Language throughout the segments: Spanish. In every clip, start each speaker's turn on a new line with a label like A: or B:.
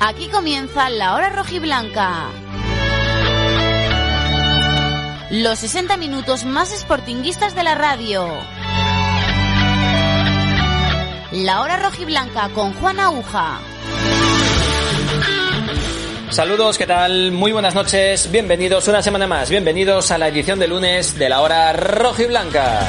A: Aquí comienza la hora rojiblanca. Los 60 minutos más sportinguistas de la radio. La hora rojiblanca con Juan Aguja.
B: Saludos, ¿qué tal? Muy buenas noches, bienvenidos una semana más, bienvenidos a la edición de lunes de la hora rojiblanca.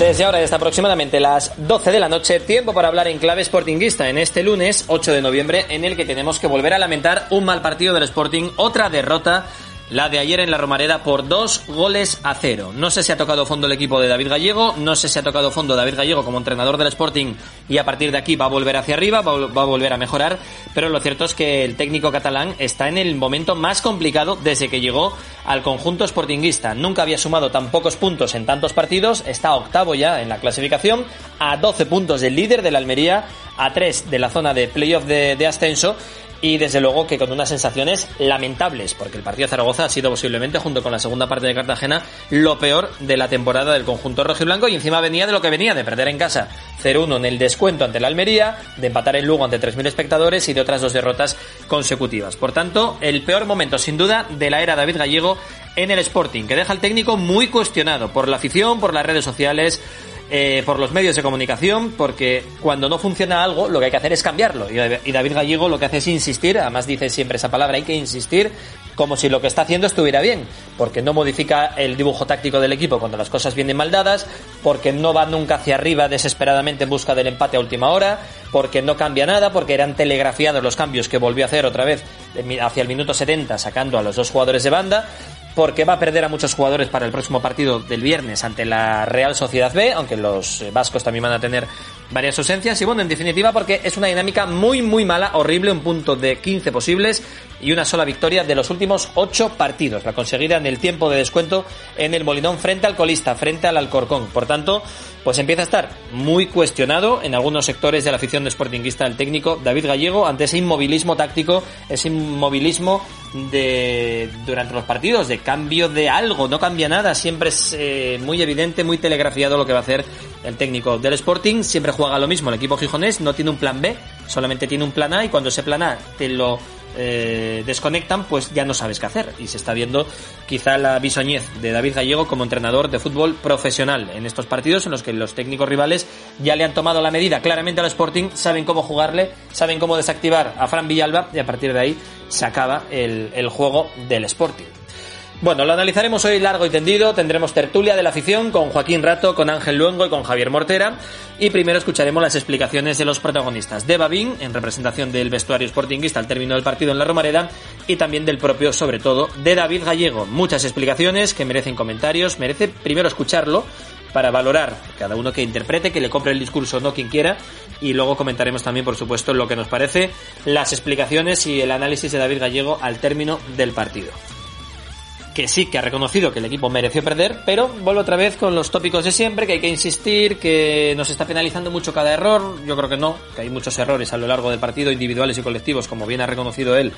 B: Desde ahora, desde aproximadamente las 12 de la noche, tiempo para hablar en clave sportinguista en este lunes 8 de noviembre, en el que tenemos que volver a lamentar un mal partido del Sporting, otra derrota la de ayer en la Romareda por dos goles a cero. No sé si ha tocado fondo el equipo de David Gallego, no sé si ha tocado fondo David Gallego como entrenador del Sporting y a partir de aquí va a volver hacia arriba, va a volver a mejorar, pero lo cierto es que el técnico catalán está en el momento más complicado desde que llegó al conjunto sportinguista. Nunca había sumado tan pocos puntos en tantos partidos, está octavo ya en la clasificación, a 12 puntos del líder de la Almería, a 3 de la zona de playoff de ascenso y desde luego que con unas sensaciones lamentables, porque el partido de Zaragoza ha sido posiblemente, junto con la segunda parte de Cartagena, lo peor de la temporada del conjunto rojiblanco y encima venía de lo que venía, de perder en casa 0-1 en el descuento ante la Almería, de empatar en Lugo ante 3.000 espectadores y de otras dos derrotas consecutivas. Por tanto, el peor momento sin duda de la era David Gallego en el Sporting, que deja al técnico muy cuestionado por la afición, por las redes sociales, eh, por los medios de comunicación, porque cuando no funciona algo, lo que hay que hacer es cambiarlo. Y David Gallego lo que hace es insistir, además dice siempre esa palabra, hay que insistir como si lo que está haciendo estuviera bien, porque no modifica el dibujo táctico del equipo cuando las cosas vienen mal dadas, porque no va nunca hacia arriba desesperadamente en busca del empate a última hora, porque no cambia nada, porque eran telegrafiados los cambios que volvió a hacer otra vez hacia el minuto 70 sacando a los dos jugadores de banda, porque va a perder a muchos jugadores para el próximo partido del viernes ante la Real Sociedad B, aunque los eh, vascos también van a tener varias ausencias. Y bueno, en definitiva, porque es una dinámica muy, muy mala, horrible, un punto de 15 posibles y una sola victoria de los últimos 8 partidos, la conseguida en el tiempo de descuento en el Molinón frente al colista, frente al Alcorcón. Por tanto, pues empieza a estar muy cuestionado en algunos sectores de la afición de Sportingista el técnico David Gallego ante ese inmovilismo táctico, ese inmovilismo de durante los partidos, de cambio de algo, no cambia nada, siempre es eh, muy evidente, muy telegrafiado lo que va a hacer el técnico del Sporting, siempre juega lo mismo el equipo gijonés, no tiene un plan B, solamente tiene un plan A y cuando ese plan A te lo eh, desconectan, pues ya no sabes qué hacer. Y se está viendo quizá la bisoñez de David Gallego como entrenador de fútbol profesional en estos partidos en los que los técnicos rivales ya le han tomado la medida claramente al Sporting, saben cómo jugarle, saben cómo desactivar a Fran Villalba y a partir de ahí se acaba el, el juego del Sporting. Bueno, lo analizaremos hoy largo y tendido. Tendremos tertulia de la afición con Joaquín Rato, con Ángel Luengo y con Javier Mortera. Y primero escucharemos las explicaciones de los protagonistas. De Babín, en representación del vestuario sportinguista al término del partido en la Romareda. Y también del propio, sobre todo, de David Gallego. Muchas explicaciones que merecen comentarios. Merece primero escucharlo para valorar cada uno que interprete, que le compre el discurso no quien quiera. Y luego comentaremos también, por supuesto, lo que nos parece, las explicaciones y el análisis de David Gallego al término del partido que sí que ha reconocido que el equipo mereció perder, pero vuelve otra vez con los tópicos de siempre, que hay que insistir, que nos está penalizando mucho cada error. Yo creo que no, que hay muchos errores a lo largo del partido, individuales y colectivos, como bien ha reconocido él,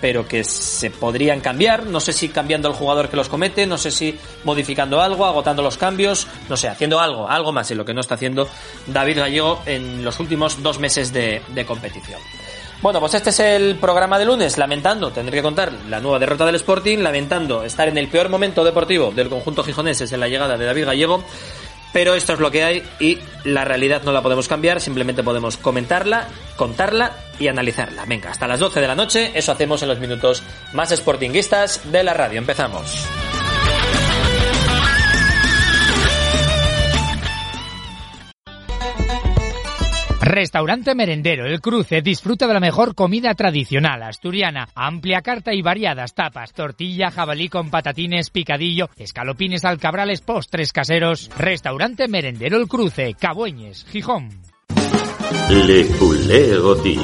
B: pero que se podrían cambiar. No sé si cambiando el jugador que los comete, no sé si modificando algo, agotando los cambios, no sé, haciendo algo, algo más en lo que no está haciendo David Gallego en los últimos dos meses de, de competición. Bueno, pues este es el programa de lunes, lamentando, tendré que contar la nueva derrota del Sporting, lamentando estar en el peor momento deportivo del conjunto gijoneses en la llegada de David Gallego, pero esto es lo que hay y la realidad no la podemos cambiar, simplemente podemos comentarla, contarla y analizarla. Venga, hasta las 12 de la noche, eso hacemos en los minutos más sportinguistas de la radio. Empezamos.
C: Restaurante Merendero El Cruce disfruta de la mejor comida tradicional asturiana, amplia carta y variadas tapas, tortilla, jabalí con patatines, picadillo, escalopines alcabrales, postres caseros. Restaurante Merendero El Cruce, Cabueñes, Gijón.
D: Le Poulet Rôti.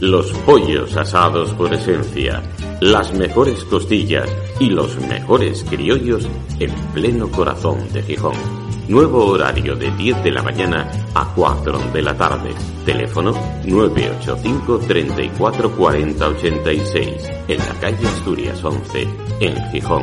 D: Los pollos asados por esencia, las mejores costillas y los mejores criollos en pleno corazón de Gijón. Nuevo horario de 10 de la mañana a 4 de la tarde. Teléfono 985 34 40 86 en la calle Asturias 11 en Gijón.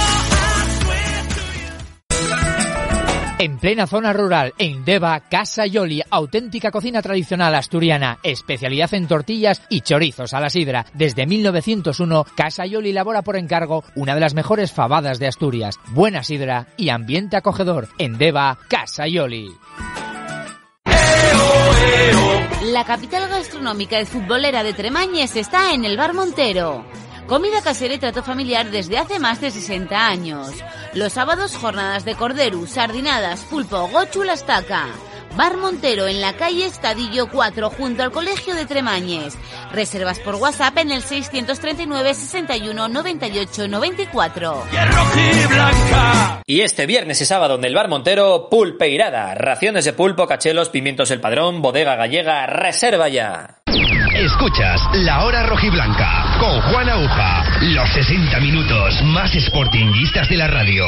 C: En plena zona rural, en Deva, Casa Yoli, auténtica cocina tradicional asturiana, especialidad en tortillas y chorizos a la sidra. Desde 1901, Casa Yoli elabora por encargo una de las mejores fabadas de Asturias. Buena sidra y ambiente acogedor. En Deva, Casa Yoli.
A: La capital gastronómica y futbolera de Tremañes está en el Bar Montero. Comida casera y trato familiar desde hace más de 60 años. Los sábados jornadas de cordero, sardinadas, pulpo, gochu, la estaca. Bar Montero en la calle Estadillo 4 junto al Colegio de Tremañes. Reservas por WhatsApp en el 639 61 98 94.
B: Y este viernes y sábado en el Bar Montero, pulpeirada. Raciones de pulpo, cachelos, pimientos el padrón, bodega gallega, reserva ya.
E: Escuchas La Hora Rojiblanca con Juan Aguja. Los 60 minutos más sportinguistas de la radio.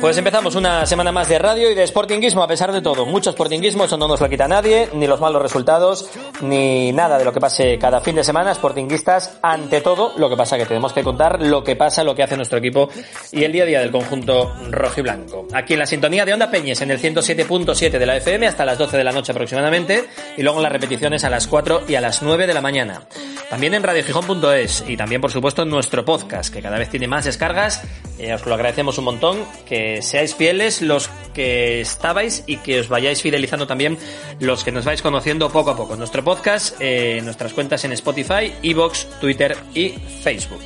B: Pues empezamos una semana más de radio y de sportinguismo, a pesar de todo. Mucho sportinguismo, eso no nos lo quita nadie, ni los malos resultados, ni nada de lo que pase cada fin de semana. Sportinguistas, ante todo, lo que pasa que tenemos que contar lo que pasa, lo que hace nuestro equipo y el día a día del conjunto rojo y blanco. Aquí en la sintonía de Onda Peñes, en el 107.7 de la FM, hasta las 12 de la noche aproximadamente, y luego en las repeticiones a las 4 y a las 9 de la mañana. También en radiogijón.es y también, por supuesto, en nuestro podcast, que cada vez tiene más descargas. Eh, os lo agradecemos un montón, que seáis fieles los que estabais y que os vayáis fidelizando también los que nos vais conociendo poco a poco. Nuestro podcast, eh, nuestras cuentas en Spotify, Evox, Twitter y Facebook.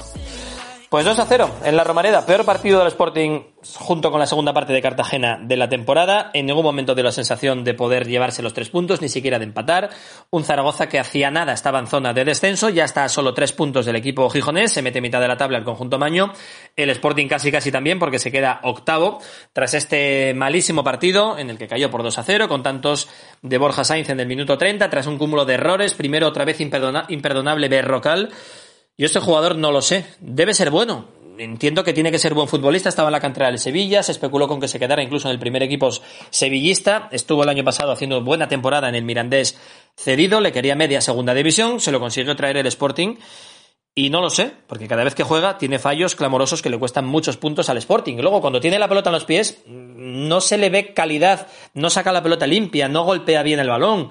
B: Pues 2 a 0 en la Romareda, peor partido del Sporting junto con la segunda parte de Cartagena de la temporada. En ningún momento dio la sensación de poder llevarse los tres puntos, ni siquiera de empatar. Un Zaragoza que hacía nada estaba en zona de descenso, ya está a solo tres puntos del equipo gijonés, se mete mitad de la tabla el conjunto Maño. El Sporting casi casi también porque se queda octavo tras este malísimo partido en el que cayó por 2 a 0 con tantos de Borja Sainz en el minuto 30 tras un cúmulo de errores, primero otra vez imperdona imperdonable Berrocal yo este jugador no lo sé. Debe ser bueno. Entiendo que tiene que ser buen futbolista. Estaba en la cantera del Sevilla. Se especuló con que se quedara incluso en el primer equipo sevillista. Estuvo el año pasado haciendo buena temporada en el Mirandés cedido. Le quería media segunda división. Se lo consiguió traer el Sporting. Y no lo sé, porque cada vez que juega tiene fallos clamorosos que le cuestan muchos puntos al Sporting. Luego, cuando tiene la pelota en los pies, no se le ve calidad, no saca la pelota limpia, no golpea bien el balón.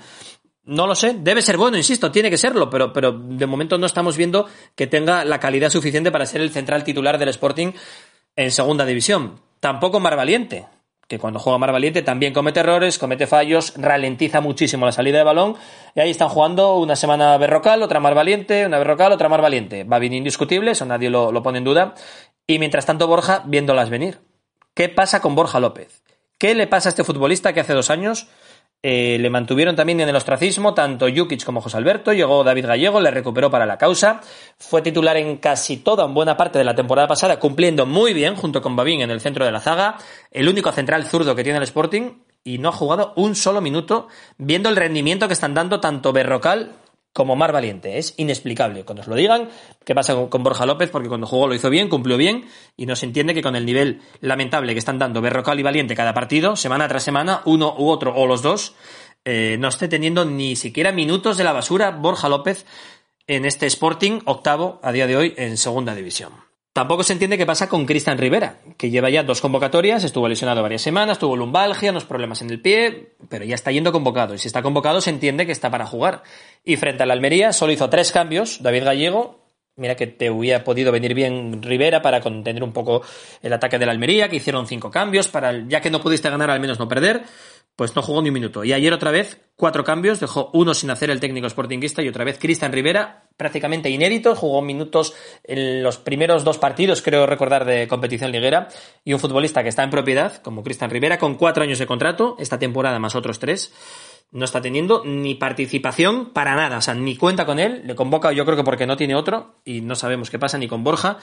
B: No lo sé, debe ser bueno, insisto, tiene que serlo, pero, pero de momento no estamos viendo que tenga la calidad suficiente para ser el central titular del Sporting en segunda división. Tampoco Mar Valiente, que cuando juega Mar Valiente también comete errores, comete fallos, ralentiza muchísimo la salida de balón, y ahí están jugando una semana Berrocal, otra Mar Valiente, una Berrocal, otra Mar Valiente. Va bien indiscutible, eso nadie lo, lo pone en duda, y mientras tanto Borja viéndolas venir. ¿Qué pasa con Borja López? ¿Qué le pasa a este futbolista que hace dos años eh, le mantuvieron también en el ostracismo tanto Jukic como José Alberto. Llegó David Gallego, le recuperó para la causa. Fue titular en casi toda, en buena parte de la temporada pasada, cumpliendo muy bien junto con Babín en el centro de la zaga. El único central zurdo que tiene el Sporting y no ha jugado un solo minuto, viendo el rendimiento que están dando tanto Berrocal como Mar Valiente. Es inexplicable. Cuando os lo digan, ¿qué pasa con Borja López? Porque cuando jugó lo hizo bien, cumplió bien, y no se entiende que con el nivel lamentable que están dando Berrocal y Valiente cada partido, semana tras semana, uno u otro o los dos, eh, no esté teniendo ni siquiera minutos de la basura Borja López en este Sporting octavo a día de hoy en segunda división. Tampoco se entiende qué pasa con Cristian Rivera, que lleva ya dos convocatorias, estuvo lesionado varias semanas, tuvo lumbalgia, unos problemas en el pie, pero ya está yendo convocado. Y si está convocado, se entiende que está para jugar. Y frente a la Almería, solo hizo tres cambios. David Gallego, mira que te hubiera podido venir bien Rivera para contener un poco el ataque de la Almería, que hicieron cinco cambios, para ya que no pudiste ganar, al menos no perder pues no jugó ni un minuto. Y ayer otra vez, cuatro cambios, dejó uno sin hacer el técnico sportinguista y otra vez Cristian Rivera, prácticamente inédito, jugó minutos en los primeros dos partidos, creo recordar, de competición liguera, y un futbolista que está en propiedad, como Cristian Rivera, con cuatro años de contrato, esta temporada más otros tres, no está teniendo ni participación para nada, o sea, ni cuenta con él, le convoca yo creo que porque no tiene otro, y no sabemos qué pasa ni con Borja,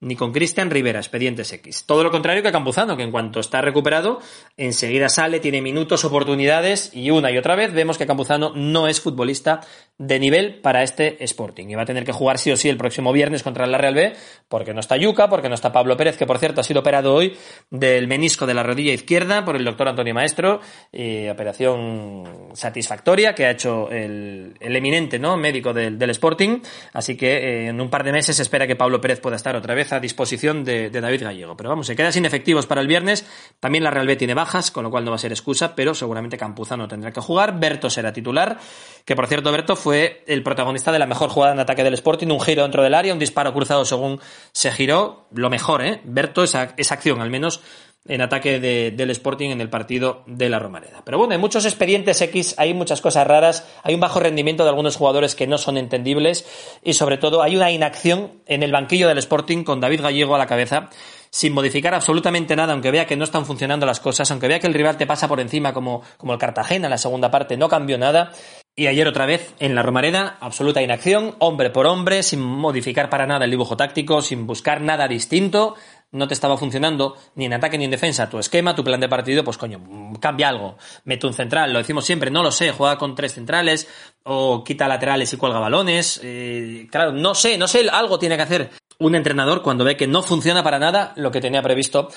B: ni con Cristian Rivera, expedientes X. Todo lo contrario que Campuzano, que en cuanto está recuperado, enseguida sale, tiene minutos, oportunidades y una y otra vez vemos que Campuzano no es futbolista de nivel para este Sporting. Y va a tener que jugar sí o sí el próximo viernes contra la Real B, porque no está Yuca, porque no está Pablo Pérez, que por cierto ha sido operado hoy del menisco de la rodilla izquierda por el doctor Antonio Maestro, y operación satisfactoria que ha hecho el, eminente ¿no? médico del, Sporting. Así que eh, en un par de meses se espera que Pablo Pérez pueda estar otra vez a disposición de, David Gallego. Pero vamos, se queda sin efectivos para el viernes. También la Real B tiene bajas, con lo cual no va a ser excusa, pero seguramente Campuzano tendrá que jugar. Berto será titular, que por cierto, Berto fue el protagonista de la mejor jugada en ataque del Sporting, un giro dentro del área, un disparo cruzado según se giró. Lo mejor, ¿eh? Berto, esa, esa acción al menos en ataque del Sporting en el partido de la Romareda. Pero bueno, hay muchos expedientes X, hay muchas cosas raras, hay un bajo rendimiento de algunos jugadores que no son entendibles y sobre todo hay una inacción en el banquillo del Sporting con David Gallego a la cabeza sin modificar absolutamente nada, aunque vea que no están funcionando las cosas, aunque vea que el rival te pasa por encima como, como el Cartagena en la segunda parte, no cambió nada. Y ayer otra vez en la Romareda, absoluta inacción, hombre por hombre, sin modificar para nada el dibujo táctico, sin buscar nada distinto, no te estaba funcionando ni en ataque ni en defensa tu esquema, tu plan de partido, pues coño, cambia algo. Mete un central, lo decimos siempre, no lo sé, juega con tres centrales o quita laterales y cuelga balones. Eh, claro, no sé, no sé, algo tiene que hacer un entrenador cuando ve que no funciona para nada lo que tenía previsto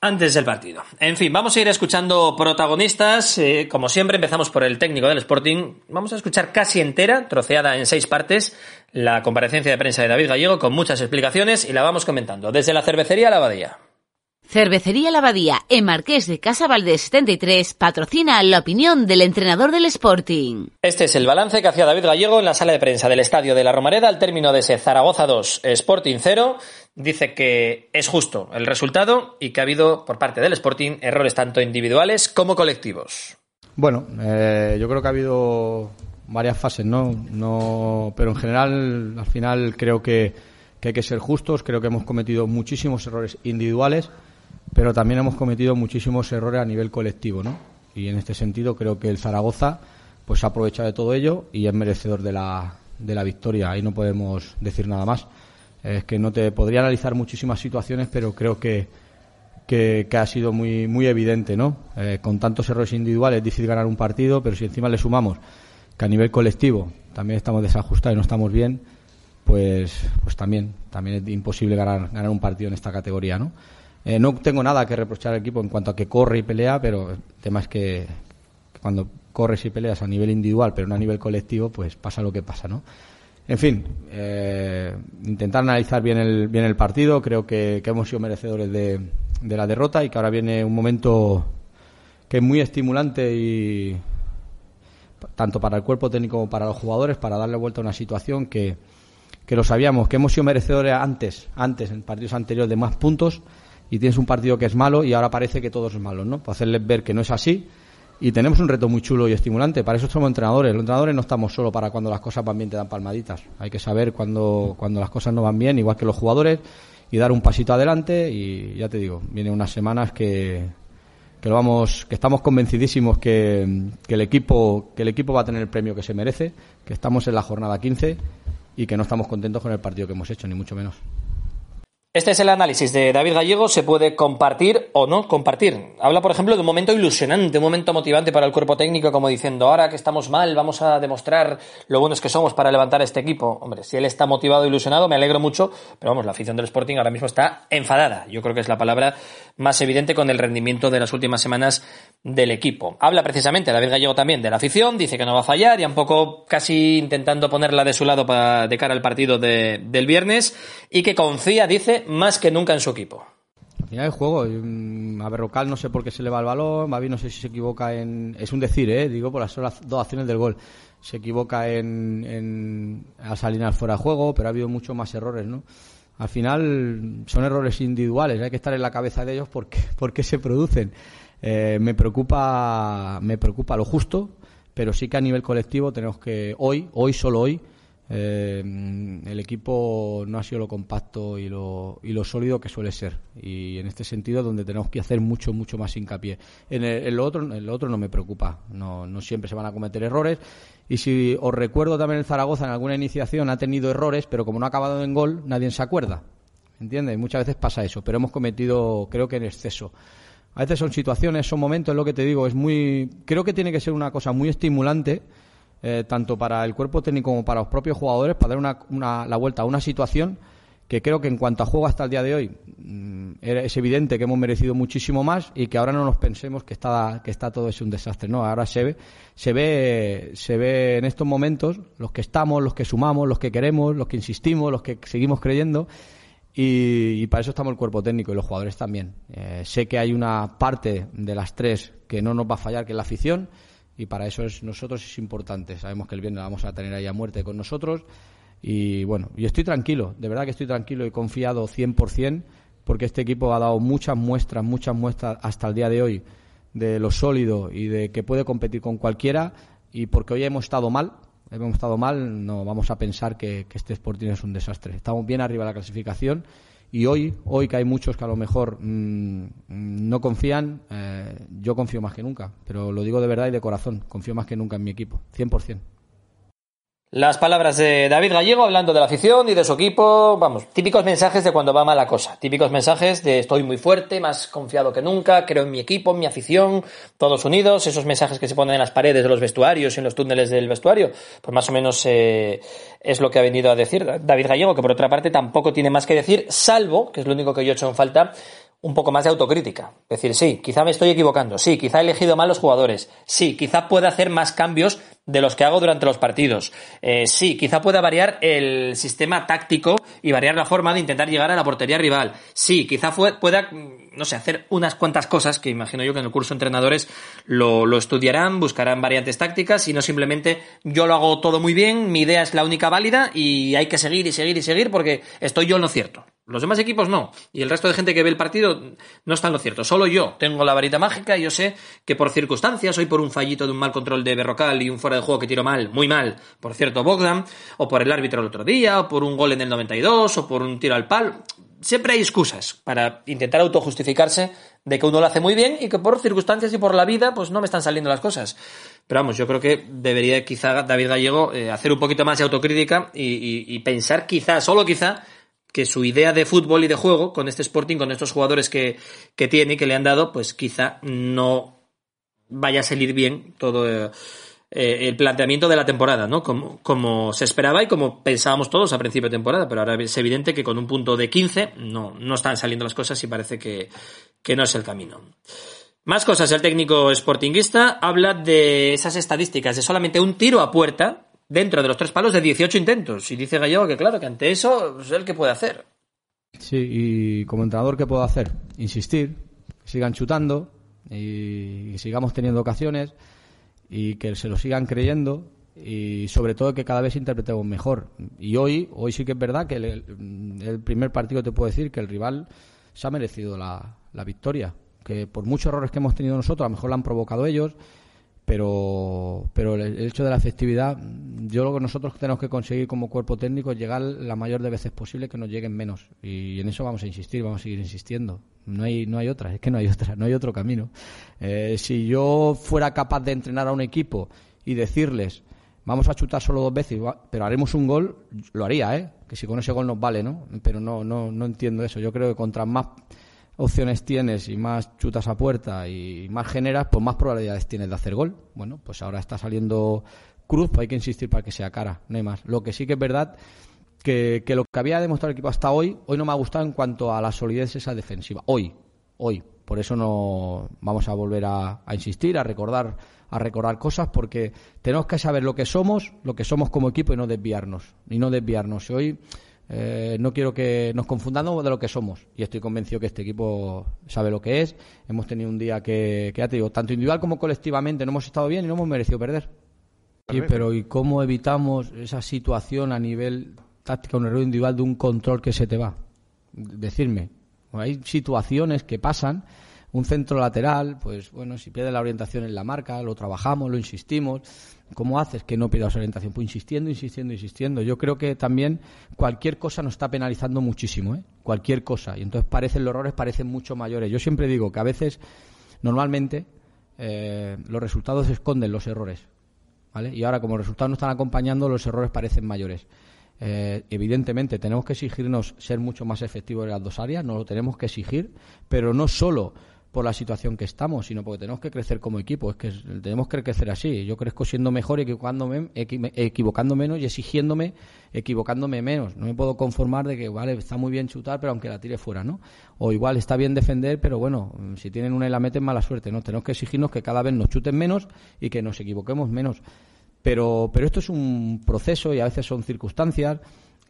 B: antes del partido. En fin, vamos a ir escuchando protagonistas. Eh, como siempre, empezamos por el técnico del Sporting. Vamos a escuchar casi entera, troceada en seis partes, la comparecencia de prensa de David Gallego con muchas explicaciones y la vamos comentando desde la cervecería a la abadía.
A: Cervecería La Abadía, en Marqués de Casa Valdés 73, patrocina la opinión del entrenador del Sporting.
B: Este es el balance que hacía David Gallego en la sala de prensa del Estadio de la Romareda al término de ese Zaragoza 2, Sporting 0. Dice que es justo el resultado y que ha habido por parte del Sporting errores tanto individuales como colectivos.
F: Bueno, eh, yo creo que ha habido varias fases, ¿no? no pero en general, al final creo que, que hay que ser justos. Creo que hemos cometido muchísimos errores individuales pero también hemos cometido muchísimos errores a nivel colectivo, ¿no? Y en este sentido creo que el Zaragoza pues ha aprovechado de todo ello y es merecedor de la, de la victoria. Ahí no podemos decir nada más. Es que no te podría analizar muchísimas situaciones, pero creo que, que, ha sido muy, muy evidente, ¿no? Eh, con tantos errores individuales es difícil ganar un partido, pero si encima le sumamos que a nivel colectivo también estamos desajustados y no estamos bien, pues, pues también, también es imposible ganar, ganar un partido en esta categoría, ¿no? Eh, no tengo nada que reprochar al equipo en cuanto a que corre y pelea, pero el tema es que, cuando corres y peleas a nivel individual, pero no a nivel colectivo, pues pasa lo que pasa, ¿no? En fin, eh, intentar analizar bien el, bien el partido. Creo que, hemos sido merecedores de, de, la derrota y que ahora viene un momento que es muy estimulante y tanto para el cuerpo técnico como para los jugadores para darle vuelta a una situación que, que lo sabíamos, que hemos sido merecedores antes, antes en partidos anteriores de más puntos y tienes un partido que es malo y ahora parece que todo es malo, ¿no? Para hacerles ver que no es así y tenemos un reto muy chulo y estimulante. Para eso somos entrenadores. Los entrenadores no estamos solo para cuando las cosas van bien te dan palmaditas. Hay que saber cuando, cuando las cosas no van bien, igual que los jugadores, y dar un pasito adelante y ya te digo, vienen unas semanas que, que lo vamos, que estamos convencidísimos que, que el equipo, que el equipo va a tener el premio que se merece, que estamos en la jornada 15 y que no estamos contentos con el partido que hemos hecho, ni mucho menos.
B: Este es el análisis de David Gallego, se puede compartir o no compartir. Habla, por ejemplo, de un momento ilusionante, un momento motivante para el cuerpo técnico, como diciendo, ahora que estamos mal, vamos a demostrar lo buenos que somos para levantar este equipo. Hombre, si él está motivado e ilusionado, me alegro mucho, pero vamos, la afición del Sporting ahora mismo está enfadada. Yo creo que es la palabra más evidente con el rendimiento de las últimas semanas del equipo. Habla precisamente David Gallego también de la afición, dice que no va a fallar y un poco casi intentando ponerla de su lado para, de cara al partido del viernes y que confía, dice, más que nunca en su equipo.
F: Al final el juego, mm, a Berrocal no sé por qué se le va el balón, Babi no sé si se equivoca en... Es un decir, ¿eh? digo, por las dos acciones del gol. Se equivoca en, en a Salinas fuera de juego, pero ha habido muchos más errores, ¿no? Al final son errores individuales, hay que estar en la cabeza de ellos porque, porque se producen. Eh, me preocupa me preocupa lo justo, pero sí que a nivel colectivo tenemos que hoy, hoy solo hoy, eh, el equipo no ha sido lo compacto y lo, y lo sólido que suele ser. Y en este sentido donde tenemos que hacer mucho, mucho más hincapié. En, el, otro, en lo otro no me preocupa. No, no siempre se van a cometer errores. Y si os recuerdo también el Zaragoza en alguna iniciación ha tenido errores, pero como no ha acabado en gol, nadie se acuerda. ¿Entiendes? Muchas veces pasa eso, pero hemos cometido, creo que en exceso. A veces son situaciones, son momentos, es lo que te digo, es muy, creo que tiene que ser una cosa muy estimulante eh, tanto para el cuerpo técnico como para los propios jugadores, para dar una, la vuelta a una situación que creo que en cuanto a juego hasta el día de hoy mm, es evidente que hemos merecido muchísimo más y que ahora no nos pensemos que está que está todo es un desastre no ahora se ve se ve se ve en estos momentos los que estamos los que sumamos los que queremos los que insistimos los que seguimos creyendo y, para eso estamos el cuerpo técnico y los jugadores también. Eh, sé que hay una parte de las tres que no nos va a fallar que es la afición y para eso es, nosotros es importante. Sabemos que el viernes vamos a tener ahí a muerte con nosotros y bueno, y estoy tranquilo, de verdad que estoy tranquilo y confiado 100% porque este equipo ha dado muchas muestras, muchas muestras hasta el día de hoy de lo sólido y de que puede competir con cualquiera y porque hoy hemos estado mal, hemos estado mal, no vamos a pensar que, que este Sporting es un desastre. Estamos bien arriba de la clasificación y hoy, hoy que hay muchos que a lo mejor mm, no confían, eh, yo confío más que nunca. Pero lo digo de verdad y de corazón. Confío más que nunca en mi equipo. 100%.
B: Las palabras de David Gallego hablando de la afición y de su equipo, vamos, típicos mensajes de cuando va mala cosa, típicos mensajes de estoy muy fuerte, más confiado que nunca, creo en mi equipo, en mi afición, todos unidos, esos mensajes que se ponen en las paredes de los vestuarios y en los túneles del vestuario, pues más o menos eh, es lo que ha venido a decir David Gallego, que por otra parte tampoco tiene más que decir, salvo, que es lo único que yo he hecho en falta, un poco más de autocrítica. Es decir, sí, quizá me estoy equivocando, sí, quizá he elegido mal los jugadores, sí, quizá pueda hacer más cambios de los que hago durante los partidos. Eh, sí, quizá pueda variar el sistema táctico y variar la forma de intentar llegar a la portería rival. Sí, quizá pueda, no sé, hacer unas cuantas cosas que imagino yo que en el curso de entrenadores lo, lo estudiarán, buscarán variantes tácticas y no simplemente yo lo hago todo muy bien, mi idea es la única válida y hay que seguir y seguir y seguir porque estoy yo en lo cierto. Los demás equipos no. Y el resto de gente que ve el partido no está en lo cierto. Solo yo tengo la varita mágica y yo sé que por circunstancias, hoy por un fallito de un mal control de Berrocal y un fuera de juego que tiro mal, muy mal, por cierto, Bogdan, o por el árbitro el otro día, o por un gol en el 92, o por un tiro al pal. Siempre hay excusas para intentar autojustificarse de que uno lo hace muy bien y que por circunstancias y por la vida pues no me están saliendo las cosas. Pero vamos, yo creo que debería quizá David Gallego eh, hacer un poquito más de autocrítica y, y pensar quizá, solo quizá, que su idea de fútbol y de juego con este Sporting, con estos jugadores que, tiene y que le han dado, pues quizá no vaya a salir bien todo eh, el planteamiento de la temporada, ¿no? Como, como se esperaba y como pensábamos todos a principio de temporada, pero ahora es evidente que con un punto de 15 no, no están saliendo las cosas y parece que, que no es el camino. Más cosas, el técnico sportinguista habla de esas estadísticas de solamente un tiro a puerta dentro de los tres palos de 18 intentos. Y dice Gallego que, claro, que ante eso es el que puede hacer.
F: Sí, y como entrenador, ¿qué puedo hacer? Insistir, sigan chutando y, sigamos teniendo ocasiones y que se lo sigan creyendo y sobre todo que cada vez interpretemos mejor. Y hoy, hoy sí que es verdad que el, primer partido te puedo decir que el rival se ha merecido la, la victoria. Que por muchos errores que hemos tenido nosotros, a lo mejor la han provocado ellos pero, pero el, hecho de la efectividad, yo lo que nosotros tenemos que conseguir como cuerpo técnico es llegar la mayor de veces posible que nos lleguen menos. Y en eso vamos a insistir, vamos a seguir insistiendo. No hay, no hay otra, es que no hay otra, no hay otro camino. Eh, si yo fuera capaz de entrenar a un equipo y decirles, vamos a chutar solo dos veces, pero haremos un gol, lo haría, ¿eh? Que si con ese gol nos vale, ¿no? Pero no, no, no entiendo eso. Yo creo que contra más opciones tienes y más chutas a puerta y más generas, pues más probabilidades tienes de hacer gol. Bueno, pues ahora está saliendo Cruz, pues hay que insistir para que sea cara, no hay más. Lo que sí que es verdad que, que lo que había demostrado el equipo hasta hoy, hoy no me ha gustado en cuanto a la solidez esa defensiva. Hoy, hoy. Por eso no vamos a volver a, a insistir, a recordar, a recordar cosas, porque tenemos que saber lo que somos, lo que somos como equipo y no desviarnos. Y no desviarnos. Y hoy Eh, no quiero que nos confundamos de lo que somos. Y estoy convencido que este equipo sabe lo que es. Hemos tenido un día que, que ya te digo, tanto individual como colectivamente no hemos estado bien y no hemos merecido perder. Sí, pero ¿y cómo evitamos esa situación a nivel táctica, un error individual de un control que se te va? Decirme. Hay situaciones que pasan un centro lateral, pues bueno, si pierde la orientación en la marca, lo trabajamos, lo insistimos. ¿Cómo haces que no pierdas orientación? Pues insistiendo, insistiendo, insistiendo. Yo creo que también cualquier cosa nos está penalizando muchísimo, ¿eh? Cualquier cosa. Y entonces parecen los errores parecen mucho mayores. Yo siempre digo que a veces, normalmente, eh, los resultados esconden los errores. ¿Vale? Y ahora, como los resultados no están acompañando, los errores parecen mayores. Eh, evidentemente, tenemos que exigirnos ser mucho más efectivos en las dos áreas, no lo tenemos que exigir, pero no solo por la situación que estamos, sino porque tenemos que crecer como equipo. Es que tenemos que crecer así. Yo crezco siendo mejor, equivocándome, equivocando menos y exigiéndome, equivocándome menos. No me puedo conformar de que, vale, está muy bien chutar, pero aunque la tire fuera, ¿no? O igual está bien defender, pero bueno, si tienen una y la meten, mala suerte, ¿no? Tenemos que exigirnos que cada vez nos chuten menos y que nos equivoquemos menos. Pero, pero esto es un proceso y a veces son circunstancias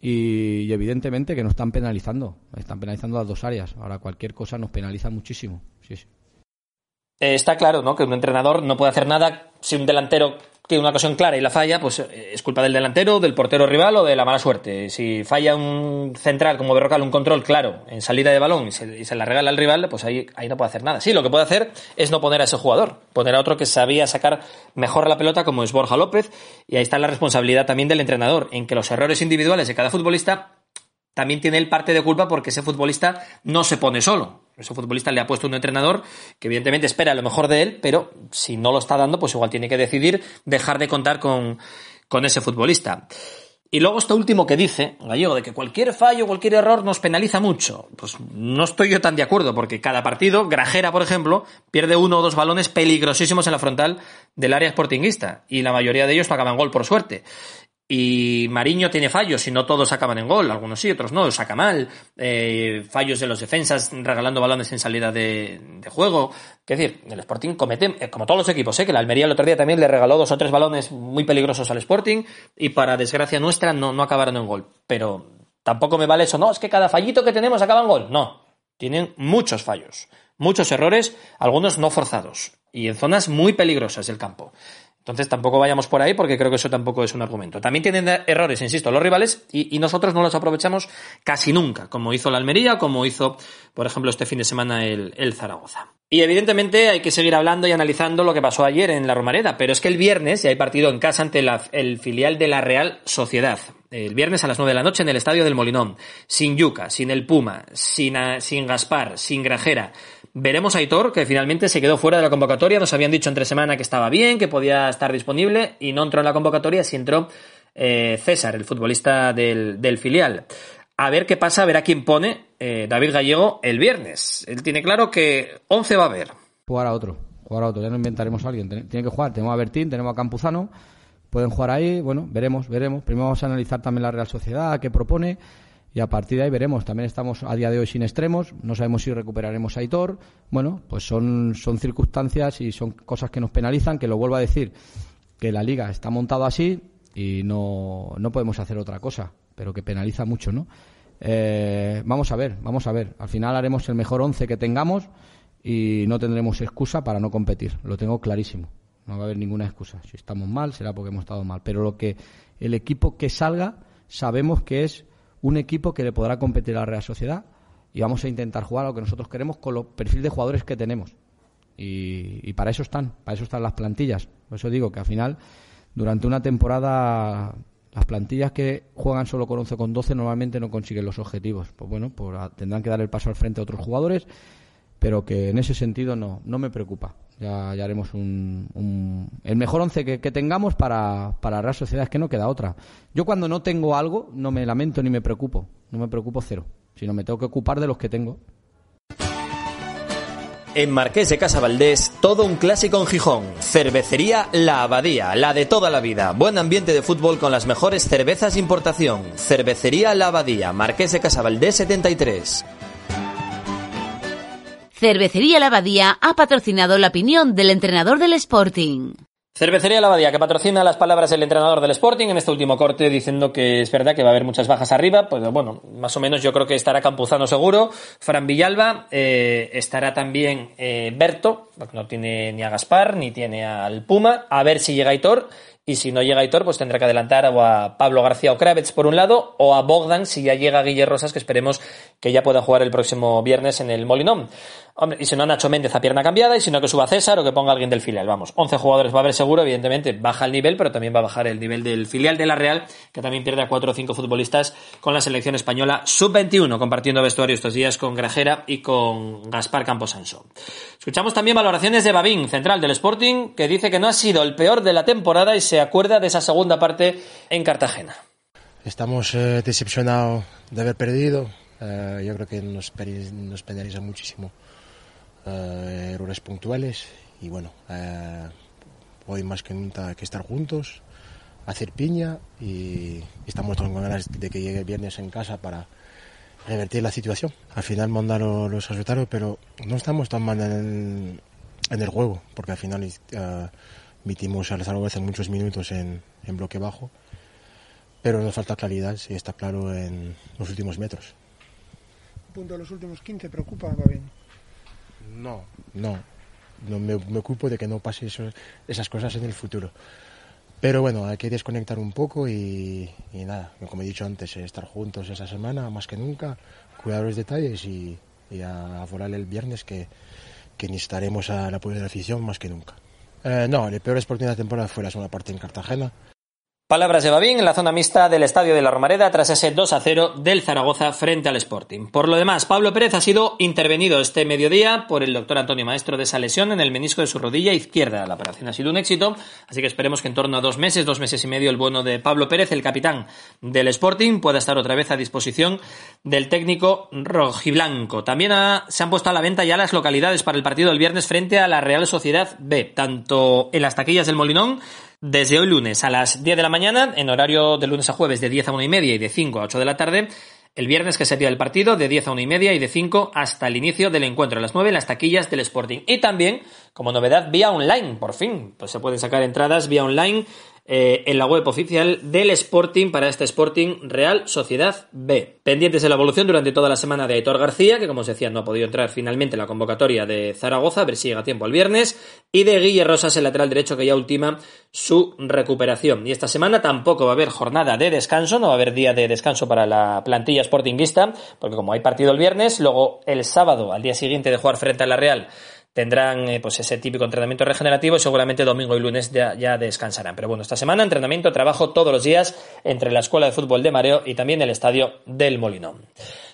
F: y, evidentemente que nos están penalizando, están penalizando las dos áreas. Ahora cualquier cosa nos penaliza muchísimo. Sí.
B: Eh, está claro, ¿no? Que un entrenador no puede hacer nada si un delantero tiene una ocasión clara y la falla, pues eh, es culpa del delantero, del portero rival o de la mala suerte. Si falla un central como Berrocal, un control claro en salida de balón y se, la regala al rival, pues ahí, ahí no puede hacer nada. Sí, lo que puede hacer es no poner a ese jugador, poner a otro que sabía sacar mejor la pelota como es Borja López y ahí está la responsabilidad también del entrenador, en que los errores individuales de cada futbolista también tiene él parte de culpa porque ese futbolista no se pone solo. Ese futbolista le ha puesto un entrenador que evidentemente espera lo mejor de él, pero si no lo está dando, pues igual tiene que decidir dejar de contar con, con ese futbolista. Y luego esto último que dice, Gallego, de que cualquier fallo, cualquier error nos penaliza mucho. Pues no estoy yo tan de acuerdo, porque cada partido, Grajera, por ejemplo, pierde uno o dos balones peligrosísimos en la frontal del área sportinguista. Y la mayoría de ellos acaban gol, por suerte. Y Mariño tiene fallos y no todos acaban en gol, algunos sí, otros no, saca mal, eh, fallos de los defensas regalando balones en salida de, juego. Es decir, el Sporting comete, eh, como todos los equipos, ¿eh? que la Almería el otro día también le regaló dos o tres balones muy peligrosos al Sporting y para desgracia nuestra no, no acabaron en gol. Pero tampoco me vale eso, no, es que cada fallito que tenemos acaba en gol. No, tienen muchos fallos, muchos errores, algunos no forzados y en zonas muy peligrosas del campo. Entonces tampoco vayamos por ahí porque creo que eso tampoco es un argumento. También tienen errores, insisto, los rivales y, nosotros no los aprovechamos casi nunca, como hizo la Almería, como hizo, por ejemplo, este fin de semana el, Zaragoza. Y evidentemente hay que seguir hablando y analizando lo que pasó ayer en la Romareda, pero es que el viernes ya hay partido en casa ante el filial de la Real Sociedad. El viernes a las 9 de la noche en el Estadio del Molinón. Sin Yuca, sin el Puma, sin Gaspar, sin Grajera. Veremos a Aitor, que finalmente se quedó fuera de la convocatoria. Nos habían dicho entre semana que estaba bien, que podía estar disponible y no entró en la convocatoria, si entró eh, César, el futbolista del, filial. A ver qué pasa, a ver a quién pone eh, David Gallego el viernes. Él tiene claro que 11 va a haber.
F: Jugar a otro, jugar a otro. Ya no inventaremos a alguien. Tiene que jugar. Tenemos a Bertín, tenemos a Campuzano. Pueden jugar ahí. Bueno, veremos, veremos. Primero vamos a analizar también la Real Sociedad, qué propone y a partir de ahí veremos. También estamos a día de hoy sin extremos, no sabemos si recuperaremos a Aitor. Bueno, pues son, son circunstancias y son cosas que nos penalizan, que lo vuelvo a decir, que la liga está montada así y no, no podemos hacer otra cosa, pero que penaliza mucho, ¿no? Eh, vamos a ver, vamos a ver. Al final haremos el mejor once que tengamos y no tendremos excusa para no competir. Lo tengo clarísimo. No va a haber ninguna excusa. Si estamos mal, será porque hemos estado mal. Pero lo que el equipo que salga, sabemos que es un equipo que le podrá competir a la Real Sociedad y vamos a intentar jugar a lo que nosotros queremos con los perfiles de jugadores que tenemos. Y, para eso están, para eso están las plantillas. Por eso digo que al final, durante una temporada, las plantillas que juegan solo con 11 con 12 normalmente no consiguen los objetivos. Pues bueno, pues tendrán que dar el paso al frente a otros jugadores, pero que en ese sentido no, no me preocupa. Ya, haremos un, el mejor once que, tengamos para, para Real Sociedad, es que no queda otra. Yo cuando no tengo algo no me lamento ni me preocupo, no me preocupo cero, sino me tengo que ocupar de los que tengo.
B: En Marqués de Casa Valdés, todo un clásico en Gijón. Cervecería La Abadía, la de toda la vida. Buen ambiente de fútbol con las mejores cervezas de importación. Cervecería La Abadía, Marqués de Casa Valdés 73.
A: Cervecería La Abadía ha patrocinado la opinión del entrenador del Sporting.
B: Cervecería La Abadía, que patrocina las palabras del entrenador del Sporting en este último corte, diciendo que es verdad que va a haber muchas bajas arriba. Pues bueno, más o menos yo creo que estará Campuzano seguro, Fran Villalba, eh, estará también eh, Berto, no tiene ni a Gaspar, ni tiene al Puma, a ver si llega Hitor. Y si no llega Hitor, pues tendrá que adelantar o a Pablo García o Kravets por un lado, o a Bogdan si ya llega Guille Rosas, que esperemos que ya pueda jugar el próximo viernes en el Molinón. Hombre, y si no, Nacho Méndez a pierna cambiada, y si no, que suba César o que ponga alguien del filial. Vamos, 11 jugadores va a haber seguro, evidentemente baja el nivel, pero también va a bajar el nivel del filial de la Real, que también pierde a 4 o 5 futbolistas con la selección española sub-21, compartiendo vestuario estos días con Grajera y con Gaspar Camposanso. Escuchamos también valoraciones de Babín, central del Sporting, que dice que no ha sido el peor de la temporada y se acuerda de esa segunda parte en Cartagena.
G: Estamos eh, decepcionados de haber perdido. Eh, yo creo que nos, nos penaliza muchísimo eh, errores puntuales y bueno, eh, hoy más que nunca hay que estar juntos, hacer piña y estamos con ganas de que llegue el viernes en casa para revertir la situación. Al final mandaron los resultados, pero no estamos tan mal en, en el juego, porque al final uh, mitimos a Zaragoza en muchos minutos en, en, bloque bajo, pero nos falta claridad, si está claro, en los últimos metros.
H: punto de los últimos 15 preocupa, va bien.
G: No, no. no me, me, ocupo de que no pase eso, esas cosas en el futuro. Pero bueno, hay que desconectar un poco y, y, nada, como he dicho antes, estar juntos esa semana más que nunca, cuidar los detalles y, y a, a, volar el viernes que, que necesitaremos al apoyo de la afición más que nunca. Eh, no, el peor Sporting de la temporada fue la segunda parte en Cartagena.
B: Palabras de Babín en la zona mixta del Estadio de la Romareda tras ese 2 a 0 del Zaragoza frente al Sporting. Por lo demás, Pablo Pérez ha sido intervenido este mediodía por el doctor Antonio Maestro de esa lesión en el menisco de su rodilla izquierda. La operación ha sido un éxito, así que esperemos que en torno a dos meses, dos meses y medio, el bueno de Pablo Pérez, el capitán del Sporting, pueda estar otra vez a disposición del técnico rojiblanco. También se han puesto a la venta ya las localidades para el partido del viernes frente a la Real Sociedad B, tanto en las taquillas del Molinón desde hoy lunes a las 10 de la mañana, en horario de lunes a jueves de 10 a 1 y media y de 5 a 8 de la tarde, el viernes que sería el partido de 10 a 1 y media y de 5 hasta el inicio del encuentro a las 9 en las taquillas del Sporting. Y también, como novedad, vía online, por fin, pues se pueden sacar entradas vía online eh, en la web oficial del Sporting para este Sporting Real Sociedad B. Pendientes de la evolución durante toda la semana de Aitor García, que como os decía no ha podido entrar finalmente en la convocatoria de Zaragoza, a ver si llega a tiempo el viernes, y de Guille Rosas, el lateral derecho que ya ultima su recuperación. Y esta semana tampoco va a haber jornada de descanso, no va a haber día de descanso para la plantilla sportinguista, porque como hay partido el viernes, luego el sábado, al día siguiente de jugar frente a la Real, tendrán eh, pues ese típico entrenamiento regenerativo y seguramente domingo y lunes ya, descansarán. Pero bueno, esta semana entrenamiento, trabajo todos los días entre la Escuela de Fútbol de Mareo y también el Estadio del Molinón.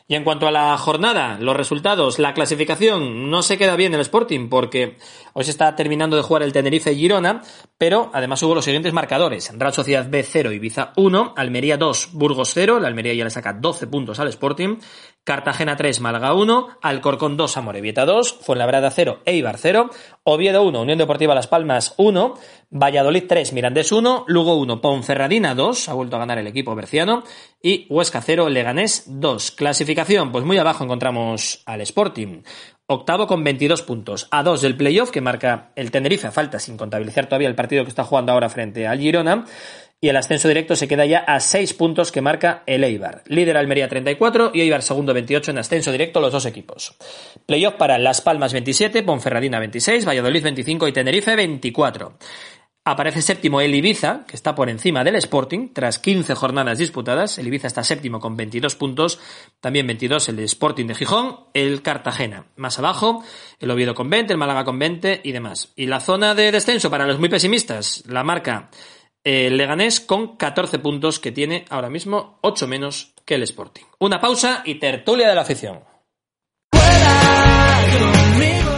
B: Y en cuanto a la jornada, los resultados, la clasificación, no se queda bien el Sporting porque hoy se está terminando de jugar el Tenerife Girona, pero además hubo los siguientes marcadores. Real Sociedad B 0, Ibiza 1, Almería 2, Burgos 0, la Almería ya le saca 12 puntos al Sporting, Cartagena 3, Málaga 1, Alcorcón 2, Amorebieta 2, Fuenlabrada 0, Eibar 0, Oviedo 1, Unión Deportiva Las Palmas 1, Valladolid 3, Mirandés 1, Lugo 1, Ponferradina 2, ha vuelto a ganar el equipo berciano, y Huesca 0, Leganés 2. Clasificación, pues muy abajo encontramos al Sporting. Octavo con 22 puntos, a 2 del playoff que marca el Tenerife, a falta sin contabilizar todavía el partido que está jugando ahora frente al Girona. Y el ascenso directo se queda ya a 6 puntos que marca el Eibar. Líder Almería 34 y Eibar segundo 28 en ascenso directo los dos equipos. Playoff para Las Palmas 27, Ponferradina 26, Valladolid 25 y Tenerife 24. Aparece séptimo el Ibiza, que está por encima del Sporting, tras 15 jornadas disputadas. El Ibiza está séptimo con 22 puntos, también 22 el Sporting de Gijón, el Cartagena. Más abajo, el Oviedo con 20, el Málaga con 20 y demás. Y la zona de descenso para los muy pesimistas, la marca el Leganés con 14 puntos, que tiene ahora mismo 8 menos que el Sporting. Una pausa y tertulia de la afición.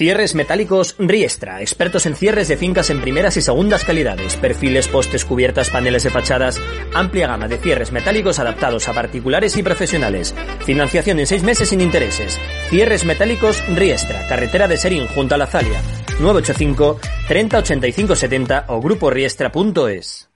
B: Cierres metálicos Riestra, expertos en cierres de fincas en primeras y segundas calidades, perfiles, postes, cubiertas, paneles de fachadas, amplia gama de cierres metálicos adaptados a particulares y profesionales. Financiación en seis meses sin intereses. Cierres metálicos Riestra, carretera de Serín junto a la Zalia. 985 30 85 70 o gruporiestra.es.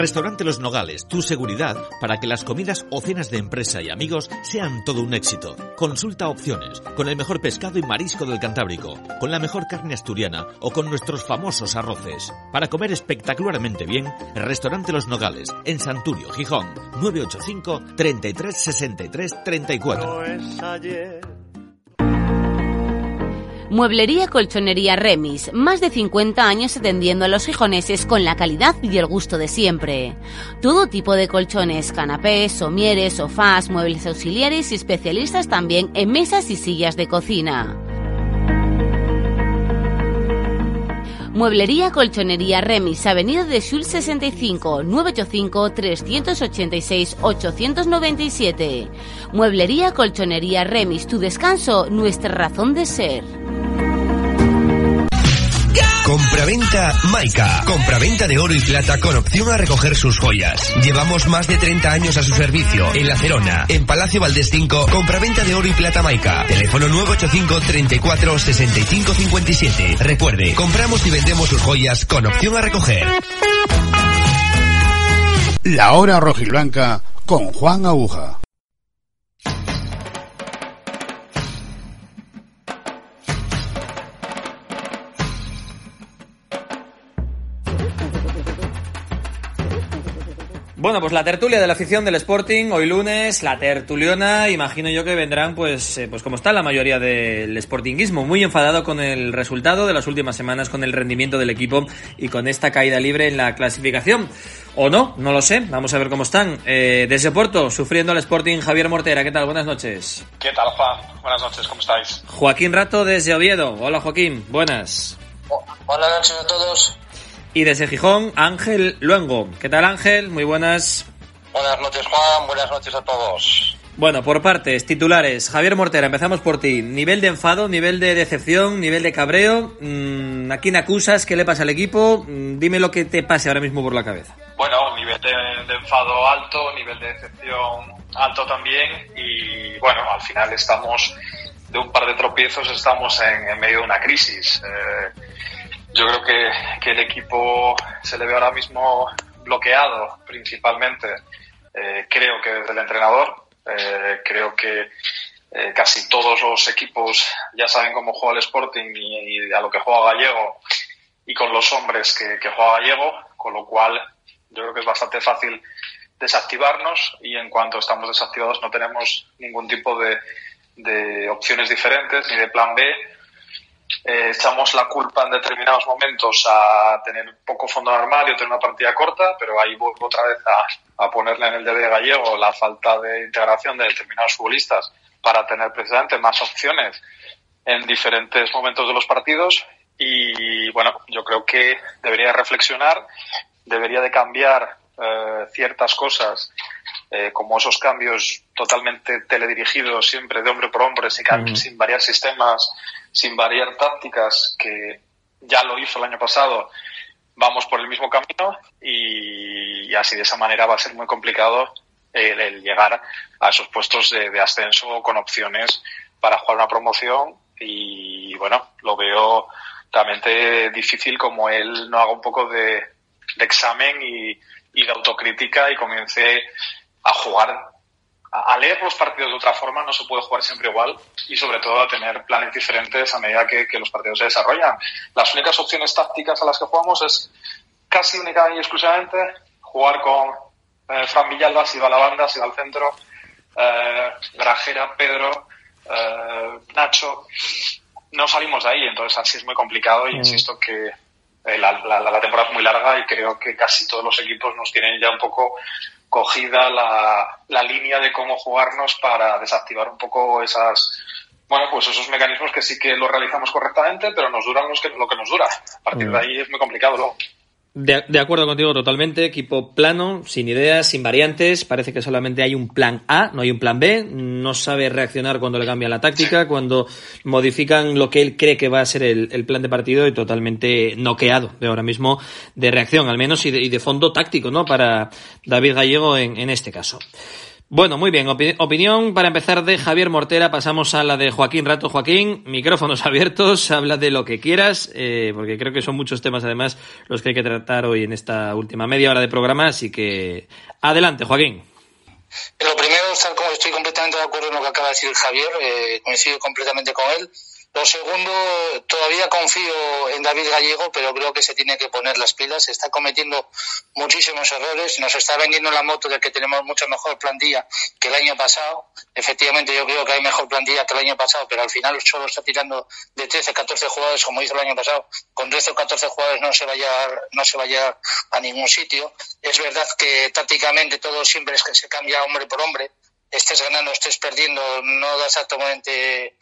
I: Restaurante Los Nogales, tu seguridad para que las comidas o cenas de empresa y amigos sean todo un éxito. Consulta opciones, con el mejor pescado y marisco del Cantábrico, con la mejor carne asturiana o con nuestros famosos arroces. Para comer espectacularmente bien, Restaurante Los Nogales, en Santurio, Gijón, 985 33 63 34.
A: Mueblería Colchonería Remis, más de 50 años atendiendo a los gijoneses con la calidad y el gusto de siempre. Todo tipo de colchones, canapés, somieres, sofás, muebles auxiliares y especialistas también en mesas y sillas de cocina. Mueblería Colchonería Remis, Avenida de Sul 65, 985 386 897. Mueblería Colchonería Remis, tu descanso, nuestra razón de ser.
E: Compraventa Maica. Compraventa de oro y plata con opción a recoger sus joyas. Llevamos más de 30 años a su servicio. En La Cerona, en Palacio Valdés 5, compraventa de oro y plata Maica. Teléfono 985 34 65 57. Recuerde, compramos y vendemos sus joyas con opción a recoger.
J: La hora rojiblanca con Juan Aguja.
B: Bueno, pues la tertulia de la afición del Sporting, hoy lunes, la tertuliona, imagino yo que vendrán, pues, eh, pues como está la mayoría del Sportingismo, muy enfadado con el resultado de las últimas semanas, con el rendimiento del equipo y con esta caída libre en la clasificación. O no, no lo sé, vamos a ver cómo están. Eh, desde Porto, sufriendo el Sporting, Javier Mortera, ¿qué tal? Buenas noches.
K: ¿Qué tal, Juan? Buenas noches, ¿cómo estáis?
B: Joaquín Rato, desde Oviedo. Hola, Joaquín, buenas.
L: Buenas noches a todos.
B: Y desde Gijón, Ángel Luengo. ¿Qué tal Ángel? Muy buenas.
L: Buenas noches Juan, buenas noches a todos.
B: Bueno, por partes, titulares. Javier Mortera, empezamos por ti. Nivel de enfado, nivel de decepción, nivel de cabreo. Mm, ¿A quién acusas? ¿Qué le pasa al equipo? Mm, dime lo que te pase ahora mismo por la cabeza.
K: Bueno, nivel de, de enfado alto, nivel de decepción alto también. Y bueno, al final estamos de un par de tropiezos, estamos en, en medio de una crisis. Eh, yo creo que, que, el equipo se le ve ahora mismo bloqueado principalmente. Eh, creo que desde el entrenador, eh, creo que eh, casi todos los equipos ya saben cómo juega el Sporting y, a lo que juega Gallego y con los hombres que, que juega Gallego, con lo cual yo creo que es bastante fácil desactivarnos y en cuanto estamos desactivados no tenemos ningún tipo de, de opciones diferentes ni de plan B eh, echamos la culpa en determinados momentos a tener poco fondo en armario, tener una partida corta, pero ahí vuelvo otra vez a, ponerle en el deber gallego la falta de integración de determinados futbolistas para tener precisamente más opciones en diferentes momentos de los partidos. Y bueno, yo creo que debería reflexionar, debería de cambiar eh, ciertas cosas, eh, como esos cambios totalmente teledirigidos, siempre de hombre por hombre, sin, sin variar sistemas sin variar tácticas, que ya lo hizo el año pasado, vamos por el mismo camino y, así de esa manera va a ser muy complicado el, el llegar a esos puestos de, de, ascenso con opciones para jugar una promoción y bueno, lo veo realmente difícil como él no haga un poco de, de examen y, y de autocrítica y comience a jugar a leer los partidos de otra forma no se puede jugar siempre igual y sobre todo a tener planes diferentes a medida que, que los partidos se desarrollan. Las únicas opciones tácticas a las que jugamos es casi única y exclusivamente jugar con eh, Fran Villalba si va a la banda, si va al centro, eh, Grajera, Pedro, eh, Nacho. No salimos de ahí, entonces así es muy complicado y mm. insisto que eh, la, la, la temporada es muy larga y creo que casi todos los equipos nos tienen ya un poco cogida la, la línea de cómo jugarnos para desactivar un poco esas, bueno, pues esos mecanismos que sí que lo realizamos correctamente, pero nos duran los que, lo que nos dura. A partir de ahí es muy complicado luego.
B: De, de, acuerdo contigo totalmente, equipo plano, sin ideas, sin variantes, parece que solamente hay un plan A, no hay un plan B, no sabe reaccionar cuando le cambian la táctica, cuando modifican lo que él cree que va a ser el, plan de partido y totalmente noqueado de ahora mismo de reacción, al menos, y de, y de fondo táctico, ¿no? Para David Gallego en este caso. Bueno, muy bien. Opi opinión para empezar de Javier Mortera. Pasamos a la de Joaquín Rato. Joaquín, micrófonos abiertos. Habla de lo que quieras, eh, porque creo que son muchos temas además los que hay que tratar hoy en esta última media hora de programa. Así que adelante, Joaquín.
L: Lo primero, como estoy completamente de acuerdo en lo que acaba de decir Javier. Eh, coincido completamente con él. Lo segundo, todavía confío en David Gallego, pero creo que se tiene que poner las pilas. Está cometiendo muchísimos errores. Nos está vendiendo la moto de que tenemos mucha mejor plantilla que el año pasado. Efectivamente, yo creo que hay mejor plantilla que el año pasado, pero al final solo está tirando de 13, 14 jugadores, como hizo el año pasado. Con 13 o 14 jugadores no se vaya, no se vaya a ningún sitio. Es verdad que tácticamente todo siempre es que se cambia hombre por hombre. Estés ganando, estés perdiendo, no da exactamente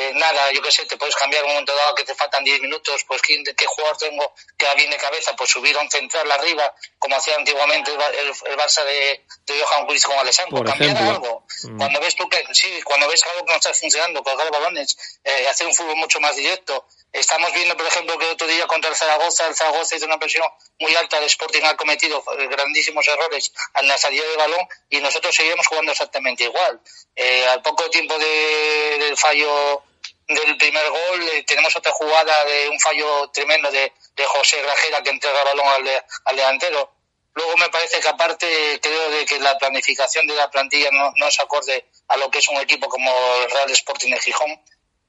L: eh, nada, yo qué sé, te puedes cambiar un momento dado que te faltan 10 minutos, pues ¿qué, qué jugador tengo que va bien de cabeza? Pues subir a un central arriba, como hacía antiguamente el, el, el Barça de, de Johan Cruz con Alessandro, cambiar algo. Mm. Cuando ves tú que, sí, cuando ves algo que no está funcionando, colgar balones, eh, hacer un fútbol mucho más directo. Estamos viendo, por ejemplo, que el otro día contra el Zaragoza, el Zaragoza hizo una presión muy alta, el Sporting ha cometido grandísimos errores en la salida de balón y nosotros seguimos jugando exactamente igual. Eh, al poco tiempo de, del fallo del primer gol eh, tenemos otra jugada de un fallo tremendo de, de José Grajera que entrega el balón al, de, al delantero. Luego me parece que aparte creo de que la planificación de la plantilla no, no es acorde a lo que es un equipo como el Real Sporting de Gijón.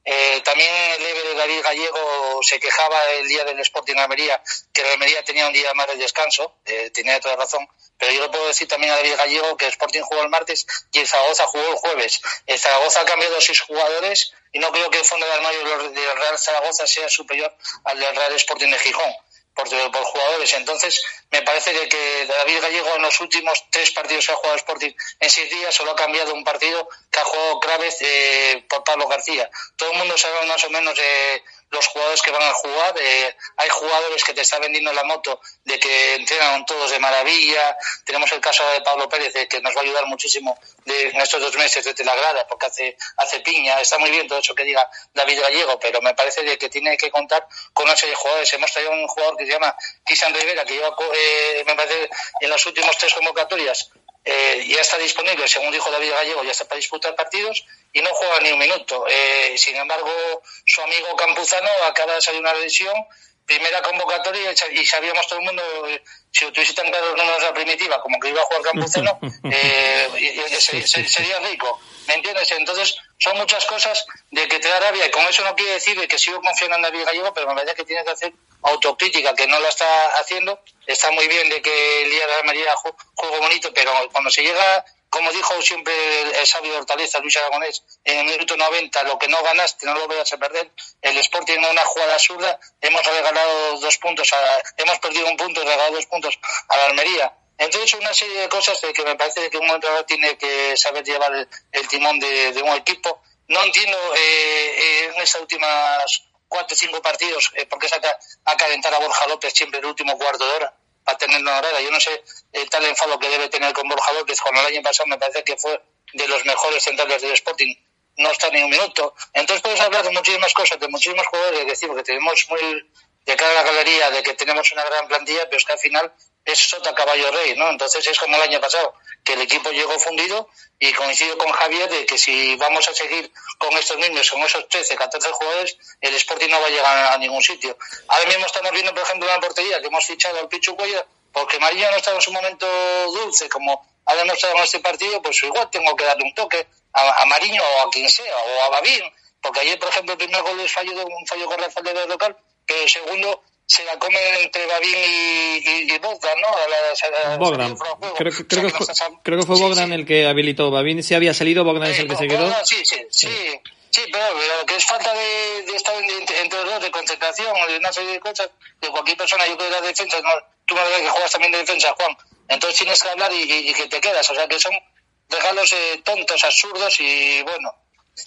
L: Eh, también el Eve de David Gallego se quejaba el día del Sporting Almería que el Almería tenía un día más de descanso, eh, tenía toda razón, pero yo le puedo decir también a David Gallego que el Sporting jugó el martes y el Zaragoza jugó el jueves. El Zaragoza ha cambiado seis jugadores y no creo que el fondo de armario del Real Zaragoza sea superior al del Real Sporting de Gijón. Por, jugadores. Entonces, me parece que, David Gallego en los últimos tres partidos que ha jugado Sporting en seis días solo ha cambiado un partido que ha jugado Craves eh, por Pablo García. Todo el mundo sabe más o menos eh, los jugadores que van a jugar. Eh, hay jugadores que te están vendiendo la moto de que entrenan todos de maravilla. Tenemos el caso de Pablo Pérez, eh, que nos va a ayudar muchísimo de, en estos dos meses desde la grada, porque hace, hace piña. Está muy bien todo eso que diga David Gallego, pero me parece de que tiene que contar con una serie de jugadores. Hemos traído un jugador que se llama Cristian Rivera, que lleva, eh, me parece, en las últimas tres convocatorias eh, ya está disponible, según dijo David Gallego, ya está para disputar partidos y no juega ni un minuto. Eh, sin embargo, su amigo Campuzano acaba de salir una lesión, primera convocatoria y sabíamos todo el mundo, eh, si tuviese tan claro los números de la primitiva, como que iba a jugar Campuzano, eh, sería rico. ¿Me entiendes? Entonces, son muchas cosas de que te da rabia y con eso no quiere decir que sigo confiando en David Gallego, pero me parece que tiene que hacer autocrítica, que no la está haciendo. Está muy bien de que el día de la Almería juego bonito, pero cuando se llega, como dijo siempre el, sabio de Hortaleza, Luis Aragonés, en el minuto 90, lo que no ganaste no lo vayas a perder. El Sporting en una jugada absurda, hemos regalado dos puntos, a, hemos perdido un punto y regalado dos puntos a la Almería. Entonces, una serie de cosas de que me parece que un entrenador tiene que saber llevar el, timón de, un equipo. No entiendo eh, en estas últimas cuatro o cinco partidos eh, por qué saca a calentar a Borja López siempre el último cuarto de hora para tener una hora. Yo no sé el tal enfado que debe tener con Borja López, cuando el año pasado me parece que fue de los mejores centrales del Sporting. No está ni un minuto. Entonces, puedes hablar de muchísimas cosas, de muchísimos jugadores, decir que tenemos muy de cara a la galería de que tenemos una gran plantilla, pero es que al final es sota caballo rey, ¿no? Entonces es como el año pasado, que el equipo llegó fundido y coincido con Javier de que si vamos a seguir con estos niños, con esos 13, 14 jugadores, el Sporting no va a llegar a ningún sitio. Ahora mismo estamos viendo, por ejemplo, una portería que hemos fichado al Pichu Cuellar, porque María no estaba en su momento dulce, como ha demostrado en este partido, pues igual tengo que darle un toque a, a Mariño o a quien sea, o a Babín, porque ayer, por ejemplo, el primer gol es fallo de un fallo con Rafael de local, pero el segundo se la come entre Babín y, y, y Bogdan, ¿no? A la, a
B: Bogdan. Creo, que, creo, que fue, creo que fue Bogdan sí, el que habilitó. Babín si había salido, Bogdan eh, es el que no, se quedó.
L: Sí, sí, sí. sí. Sí, pero lo que es falta de, de estar entre, entre los dos, de concentración, de una serie de cosas, de cualquier persona, yo creo que la defensa, no, tú me ves que juegas también de defensa, Juan, entonces tienes que hablar y, y, y que te quedas, o sea que son regalos eh, tontos, absurdos y bueno,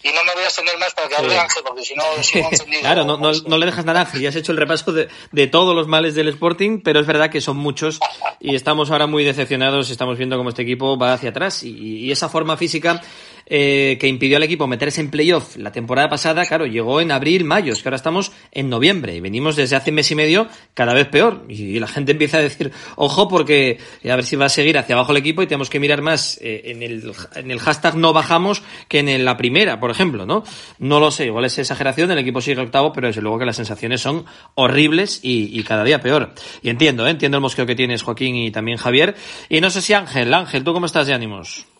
M: y no me voy a extender más para que hable
B: Sí.
M: Ángel, porque si no.
B: Claro, no, no, no le dejas nada, Ángel. Ya has hecho el repaso de, de todos los males del Sporting, pero es verdad que son muchos y estamos ahora muy decepcionados. Estamos viendo cómo este equipo va hacia atrás y, y esa forma física eh, que impidió al equipo meterse en playoff la temporada pasada, claro, llegó en abril, mayo. Es que ahora estamos en noviembre y venimos desde hace mes y medio cada vez peor. Y la gente empieza a decir, ojo, porque a ver si va a seguir hacia abajo el equipo y tenemos que mirar más eh, en, el, en el hashtag no bajamos que en la primera, por ejemplo, ¿no? No lo sé, igual es exageración, el equipo sigue octavo, pero desde luego que las sensaciones son horribles y, y cada día peor. Y entiendo, ¿eh? entiendo el mosqueo que tienes, Joaquín y también Javier. Y no sé si Ángel, Ángel, ¿tú cómo estás de ánimos?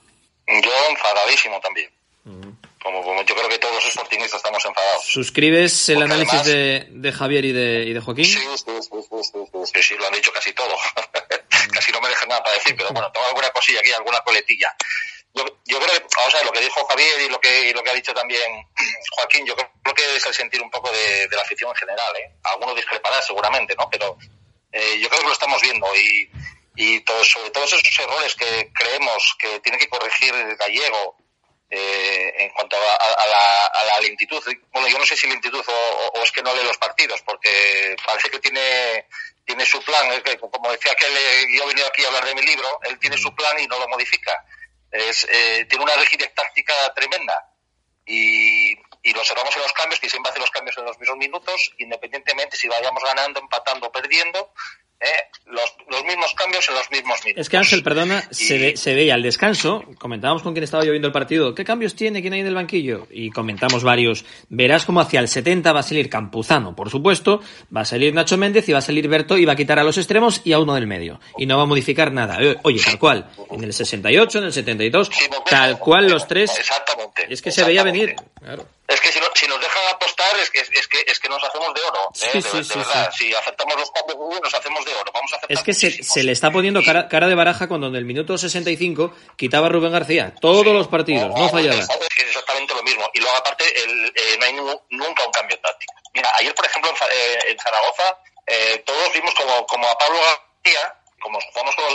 M: Yo enfadadísimo también. Como, como yo creo que todos los sportingistas estamos enfadados.
B: ¿Suscribes el
M: Porque
B: análisis
M: además-
B: de, de Javier y de, y de Joaquín?
M: Sí, sí, sí, sí, sí, lo han dicho casi todo. casi no me dejan nada para decir, pero bueno, tengo alguna cosilla aquí, alguna coletilla. Yo, yo creo que, o sea, lo que dijo Javier y lo que, y lo que ha dicho también Joaquín, yo creo que es el sentir un poco de, de la afición en general, ¿eh? Algunos discrepará seguramente, ¿no? Pero eh, yo creo que lo estamos viendo y, y todo- sobre todos esos errores que creemos que tiene que corregir el gallego eh, en cuanto a, a- a la, a la lentitud. Bueno, yo no sé si lentitud o, es que no lee los partidos, porque parece que tiene tiene su plan, es que, como decía que yo he venido aquí a hablar de mi libro, él tiene su plan y no lo modifica. Es, eh, tiene una rigidez táctica tremenda y, y lo observamos en los cambios, que siempre hace los cambios en los mismos minutos, independientemente si vayamos ganando, empatando o perdiendo, ¿eh? los, los mismos cambios en los mismos minutos.
B: Es que Ángel, perdona, se, ve- se veía al descanso, comentábamos con quien estaba yo viendo el partido, ¿qué cambios tiene? ¿Quién hay en el banquillo? Y comentamos varios. Verás como hacia el 70 va a salir Campuzano, por supuesto, va a salir Nacho Méndez y va a salir Berto y va a quitar a los extremos y a uno del medio. Y no va a modificar nada. Eh, Oye, tal cual, en el 68, en el 72, tal cual los tres.
M: Exactamente.
B: Es que se veía venir. Claro.
M: Es que si, si nos dejan apostar es que, es, que, es que nos hacemos de oro. ¿eh?
B: Sí,
M: de,
B: sí,
M: de
B: sí,
M: verdad. Si aceptamos los cambios nos hacemos de oro. Vamos a
B: Es que se, se le está poniendo cara, cara de baraja cuando en el minuto 65 quitaba a Rubén García. Todos los partidos, no fallaba.
M: Es que es exactamente lo mismo. Y luego, aparte, el, eh, no hay nu- nunca un cambio táctico. Mira, ayer, por ejemplo, en, eh, en Zaragoza, eh, todos vimos como, como a Pablo García, como jugamos con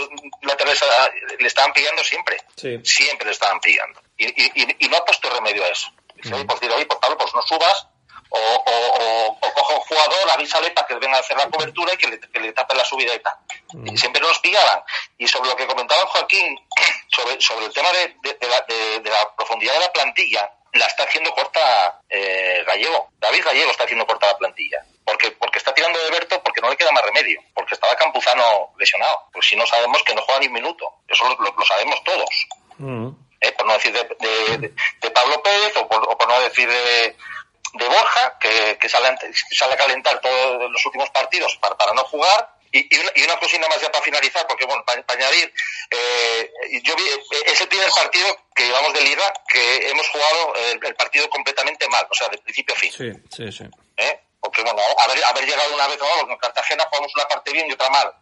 M: laterales, a- le estaban pillando siempre.
B: Sí.
M: Siempre le estaban pillando. Y, y, y- no ha puesto remedio a eso. Dice, oye, pues, digo, oye, pues Pablo, pues no subas, o, o, o, coge un jugador, avísale para que venga a hacer la cobertura y que le, que le tape la subida y tal. Y siempre nos pillaban. Y sobre lo que comentaba Joaquín, sobre, sobre el tema de, de- de la, de- la profundidad de la plantilla, la está haciendo corta eh, Gallego. David Gallego está haciendo corta la plantilla. Porque, porque está tirando de Berto porque no le queda más remedio. Porque estaba Campuzano lesionado. Pues si no sabemos que no juega ni un minuto. Eso lo, lo- lo sabemos todos. ¿eh? por no decir de, de- de- de Pablo Pérez o por, o por no decir de, de Borja, que, que sale, sale a calentar todos los últimos partidos para, para no jugar. Y, y una, y una cosina más ya para finalizar, porque bueno, para, para añadir, eh, yo vi, es el primer partido que llevamos de liga que hemos jugado el, el partido completamente mal, o sea, de principio a fin.
B: Sí, sí, sí.
M: ¿eh? Porque bueno, haber, haber llegado una vez, ¿no? en Cartagena jugamos una parte bien y otra mal.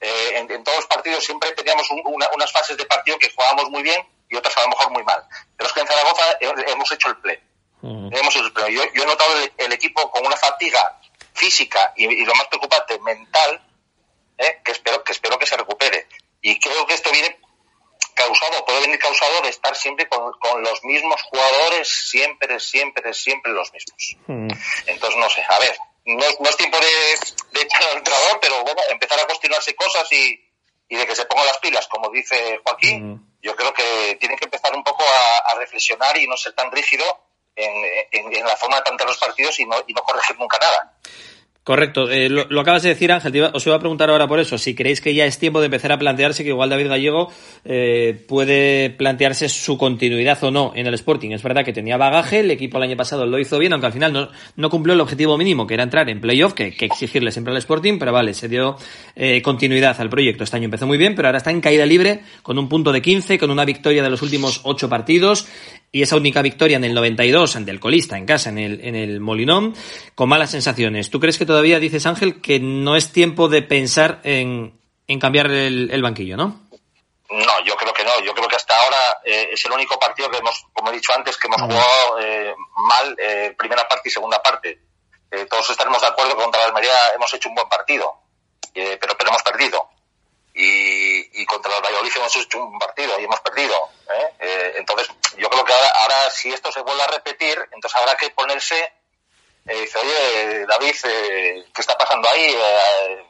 M: Eh, en, en todos los partidos siempre teníamos un- una- unas fases de partido que jugábamos muy bien y otras a lo mejor muy mal. Pero es que en Zaragoza he- hemos hecho el play. Hemos hecho. Yo, yo he notado el, el equipo con una fatiga física y, y lo más preocupante, mental, ¿eh? que, espero, que espero que se recupere. Y creo que esto viene causado, puede venir causado de estar siempre con, con los mismos jugadores, siempre, siempre, siempre los mismos. Entonces, no sé, a ver, no, es- no es tiempo de, de echar al entrenador, pero bueno, empezar a cuestionarse cosas y, y de que se pongan las pilas, como dice Joaquín, yo creo que tiene que empezar un poco a, a reflexionar y no ser tan rígido en, en- en la forma de plantear los partidos y no, y no corregir nunca nada.
B: Correcto, eh, lo, acabas de decir Ángel, os iba a preguntar ahora por eso, si creéis que ya es tiempo de empezar a plantearse que igual David Gallego eh, puede plantearse su continuidad o no en el Sporting. Es verdad que tenía bagaje, el equipo el año pasado lo hizo bien, aunque al final no, no cumplió el objetivo mínimo, que era entrar en playoff, que, que exigirle siempre al Sporting, pero vale, se dio eh, continuidad al proyecto. Este año empezó muy bien, pero ahora está en caída libre, con un punto de 15, con una victoria de los últimos ocho partidos, y esa única victoria en el 92 ante el colista en casa, en el, en el Molinón, con malas sensaciones. ¿Tú crees que todavía, dices Ángel, que no es tiempo de pensar en, en cambiar el, el banquillo, no?
M: No, yo creo que no. Yo creo que hasta ahora eh, es el único partido que hemos, como he dicho antes, que hemos jugado eh, mal eh, primera parte y segunda parte. Eh, todos estaremos de acuerdo que contra la Almería hemos hecho un buen partido, eh, pero, pero hemos perdido. Y, y contra el Valladolid hemos hecho un partido y hemos perdido. entonces, yo creo que ahora, ahora
L: si esto se vuelve a repetir, entonces habrá que ponerse, eh, dice, oye, David, eh, ¿qué está pasando ahí? Eh,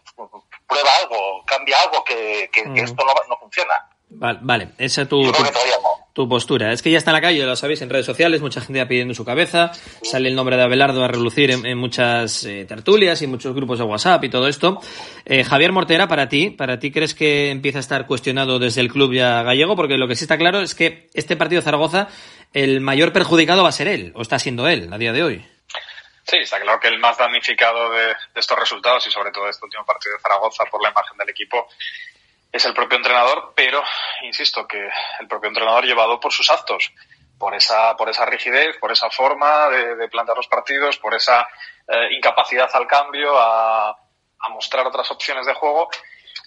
L: prueba algo, cambia algo, que, que, que esto no, no funciona.
B: Vale, vale, esa es tu,
L: Yo
B: tu,
L: creo que todavía no.
B: tu postura. Es que ya está en la calle, lo sabéis, en redes sociales, mucha gente pidiendo su cabeza, sale el nombre de Abelardo a relucir en, en muchas eh, tertulias y muchos grupos de WhatsApp y todo esto. Eh, Javier Mortera, para ti, ¿para ti crees que empieza a estar cuestionado desde el club ya gallego? Porque lo que sí está claro es que este partido de Zaragoza, el mayor perjudicado va a ser él, o está siendo él a día de hoy.
K: Sí, está claro que el más damnificado de, de estos resultados y sobre todo de este último partido de Zaragoza por la imagen del equipo es el propio entrenador, pero insisto que el propio entrenador llevado por sus actos, por esa, por esa rigidez, por esa forma de, de plantear los partidos, por esa eh, incapacidad al cambio, a, mostrar otras opciones de juego.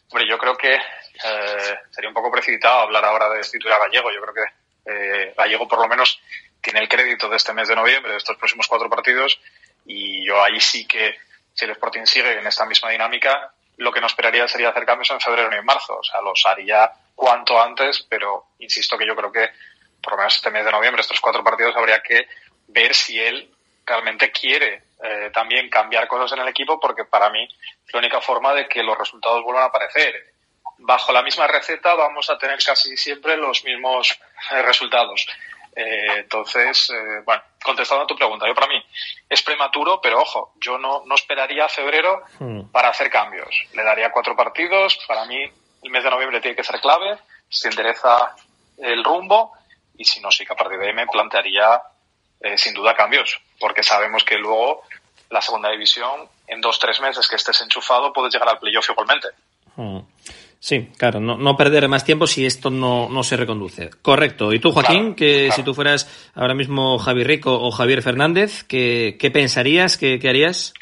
K: Hombre, yo creo que eh, sería un poco precipitado hablar ahora de destituir a Gallego. Yo creo que eh, Gallego por lo menos tiene el crédito de este mes de noviembre, de estos próximos cuatro partidos, y yo ahí sí que, si el Sporting sigue en esta misma dinámica, lo que no esperaría sería hacer cambios en febrero ni en marzo. O sea, los haría cuanto antes, pero insisto que yo creo que por lo menos este mes de noviembre, estos cuatro partidos, habría que ver si él realmente quiere eh, también cambiar cosas en el equipo, porque para mí es la única forma de que los resultados vuelvan a aparecer. Bajo la misma receta vamos a tener casi siempre los mismos eh, resultados. Eh, entonces, eh, bueno, contestando a tu pregunta, yo para mí es prematuro, pero ojo, yo no, no esperaría a febrero
B: Hmm.
K: para hacer cambios. Le daría cuatro partidos. Para mí, el mes de noviembre tiene que ser clave. Se endereza el rumbo y si no, sí que a partir de ahí me plantearía eh, sin duda cambios, porque sabemos que luego la segunda división, en dos tres meses que estés enchufado, puedes llegar al playoff igualmente.
B: Hmm. Sí, claro, no, no perder más tiempo si esto no, no se reconduce. Correcto. ¿Y tú, Joaquín,
K: Claro,
B: que
K: claro.
B: si tú fueras ahora mismo Javier Rico o Javier Fernández, ¿qué, qué pensarías, qué, qué harías?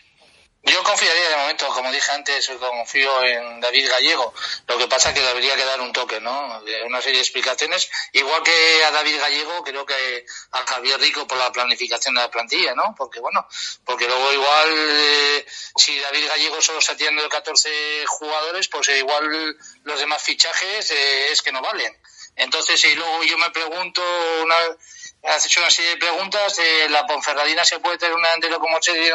L: Yo confiaría de momento, como dije antes, confío en David Gallego. Lo que pasa es que debería que dar un toque, ¿no? Una serie de explicaciones. Igual que a David Gallego, creo que a Javier Rico por la planificación de la plantilla, ¿no? Porque bueno, porque luego igual, eh, si David Gallego solo está tirando de 14 jugadores, pues igual los demás fichajes eh, es que no valen. Entonces, y luego yo me pregunto, una, has hecho una serie de preguntas, eh, la Ponferradina se puede tener un delantero como Chedi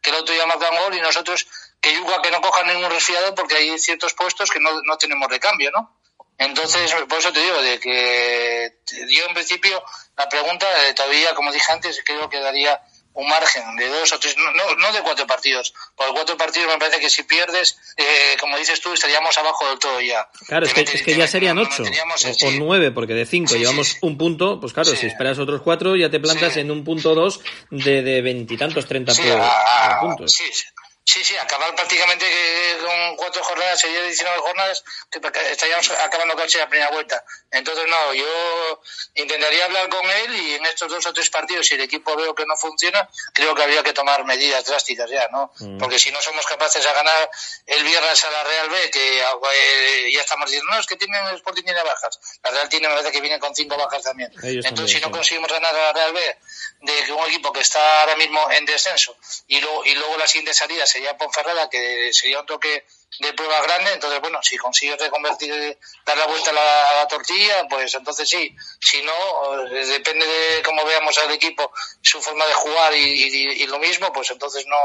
L: que el otro día marca gol, y nosotros, que Yuca que no coja ningún resfriado, porque hay ciertos puestos que no, no tenemos recambio, ¿no? Entonces, por eso te digo, de que yo en principio, la pregunta eh, todavía, como dije antes, creo que daría un margen de dos o tres, no, no, no de cuatro partidos. Por cuatro partidos me parece que si pierdes, eh, como dices tú, estaríamos abajo del todo ya.
B: Claro, es que, es que ya serían ocho o, nueve, porque de cinco llevamos un punto, pues claro, si esperas otros cuatro ya te plantas en un punto dos de de veintitantos, treinta
L: Sí,
B: pro-
L: a-
B: puntos.
L: Sí, sí. Acabar prácticamente que con cuatro jornadas, sería 19 jornadas, que estaríamos acabando casi la primera vuelta. Entonces, no, yo intentaría hablar con él y en estos dos o tres partidos, si el equipo veo que no funciona, creo que habría que tomar medidas drásticas ya, ¿no?
M: Mm.
L: Porque si no somos capaces de ganar el viernes a la Real B, que eh, ya estamos diciendo, no, es que tienen, el Sporting tiene bajas. La Real tiene, me parece que viene con cinco bajas también.
B: Ellos
L: Entonces, si no conseguimos ganar a la Real B, de un equipo que está ahora mismo en descenso, y luego, y luego la siguiente salida sería Ponferrada, que sería un toque de prueba grande, entonces bueno, si consigues reconvertir, dar la vuelta a la, a la tortilla, pues entonces sí, si no, eh, depende de cómo veamos al equipo, su forma de jugar y, y- y lo mismo, pues entonces no,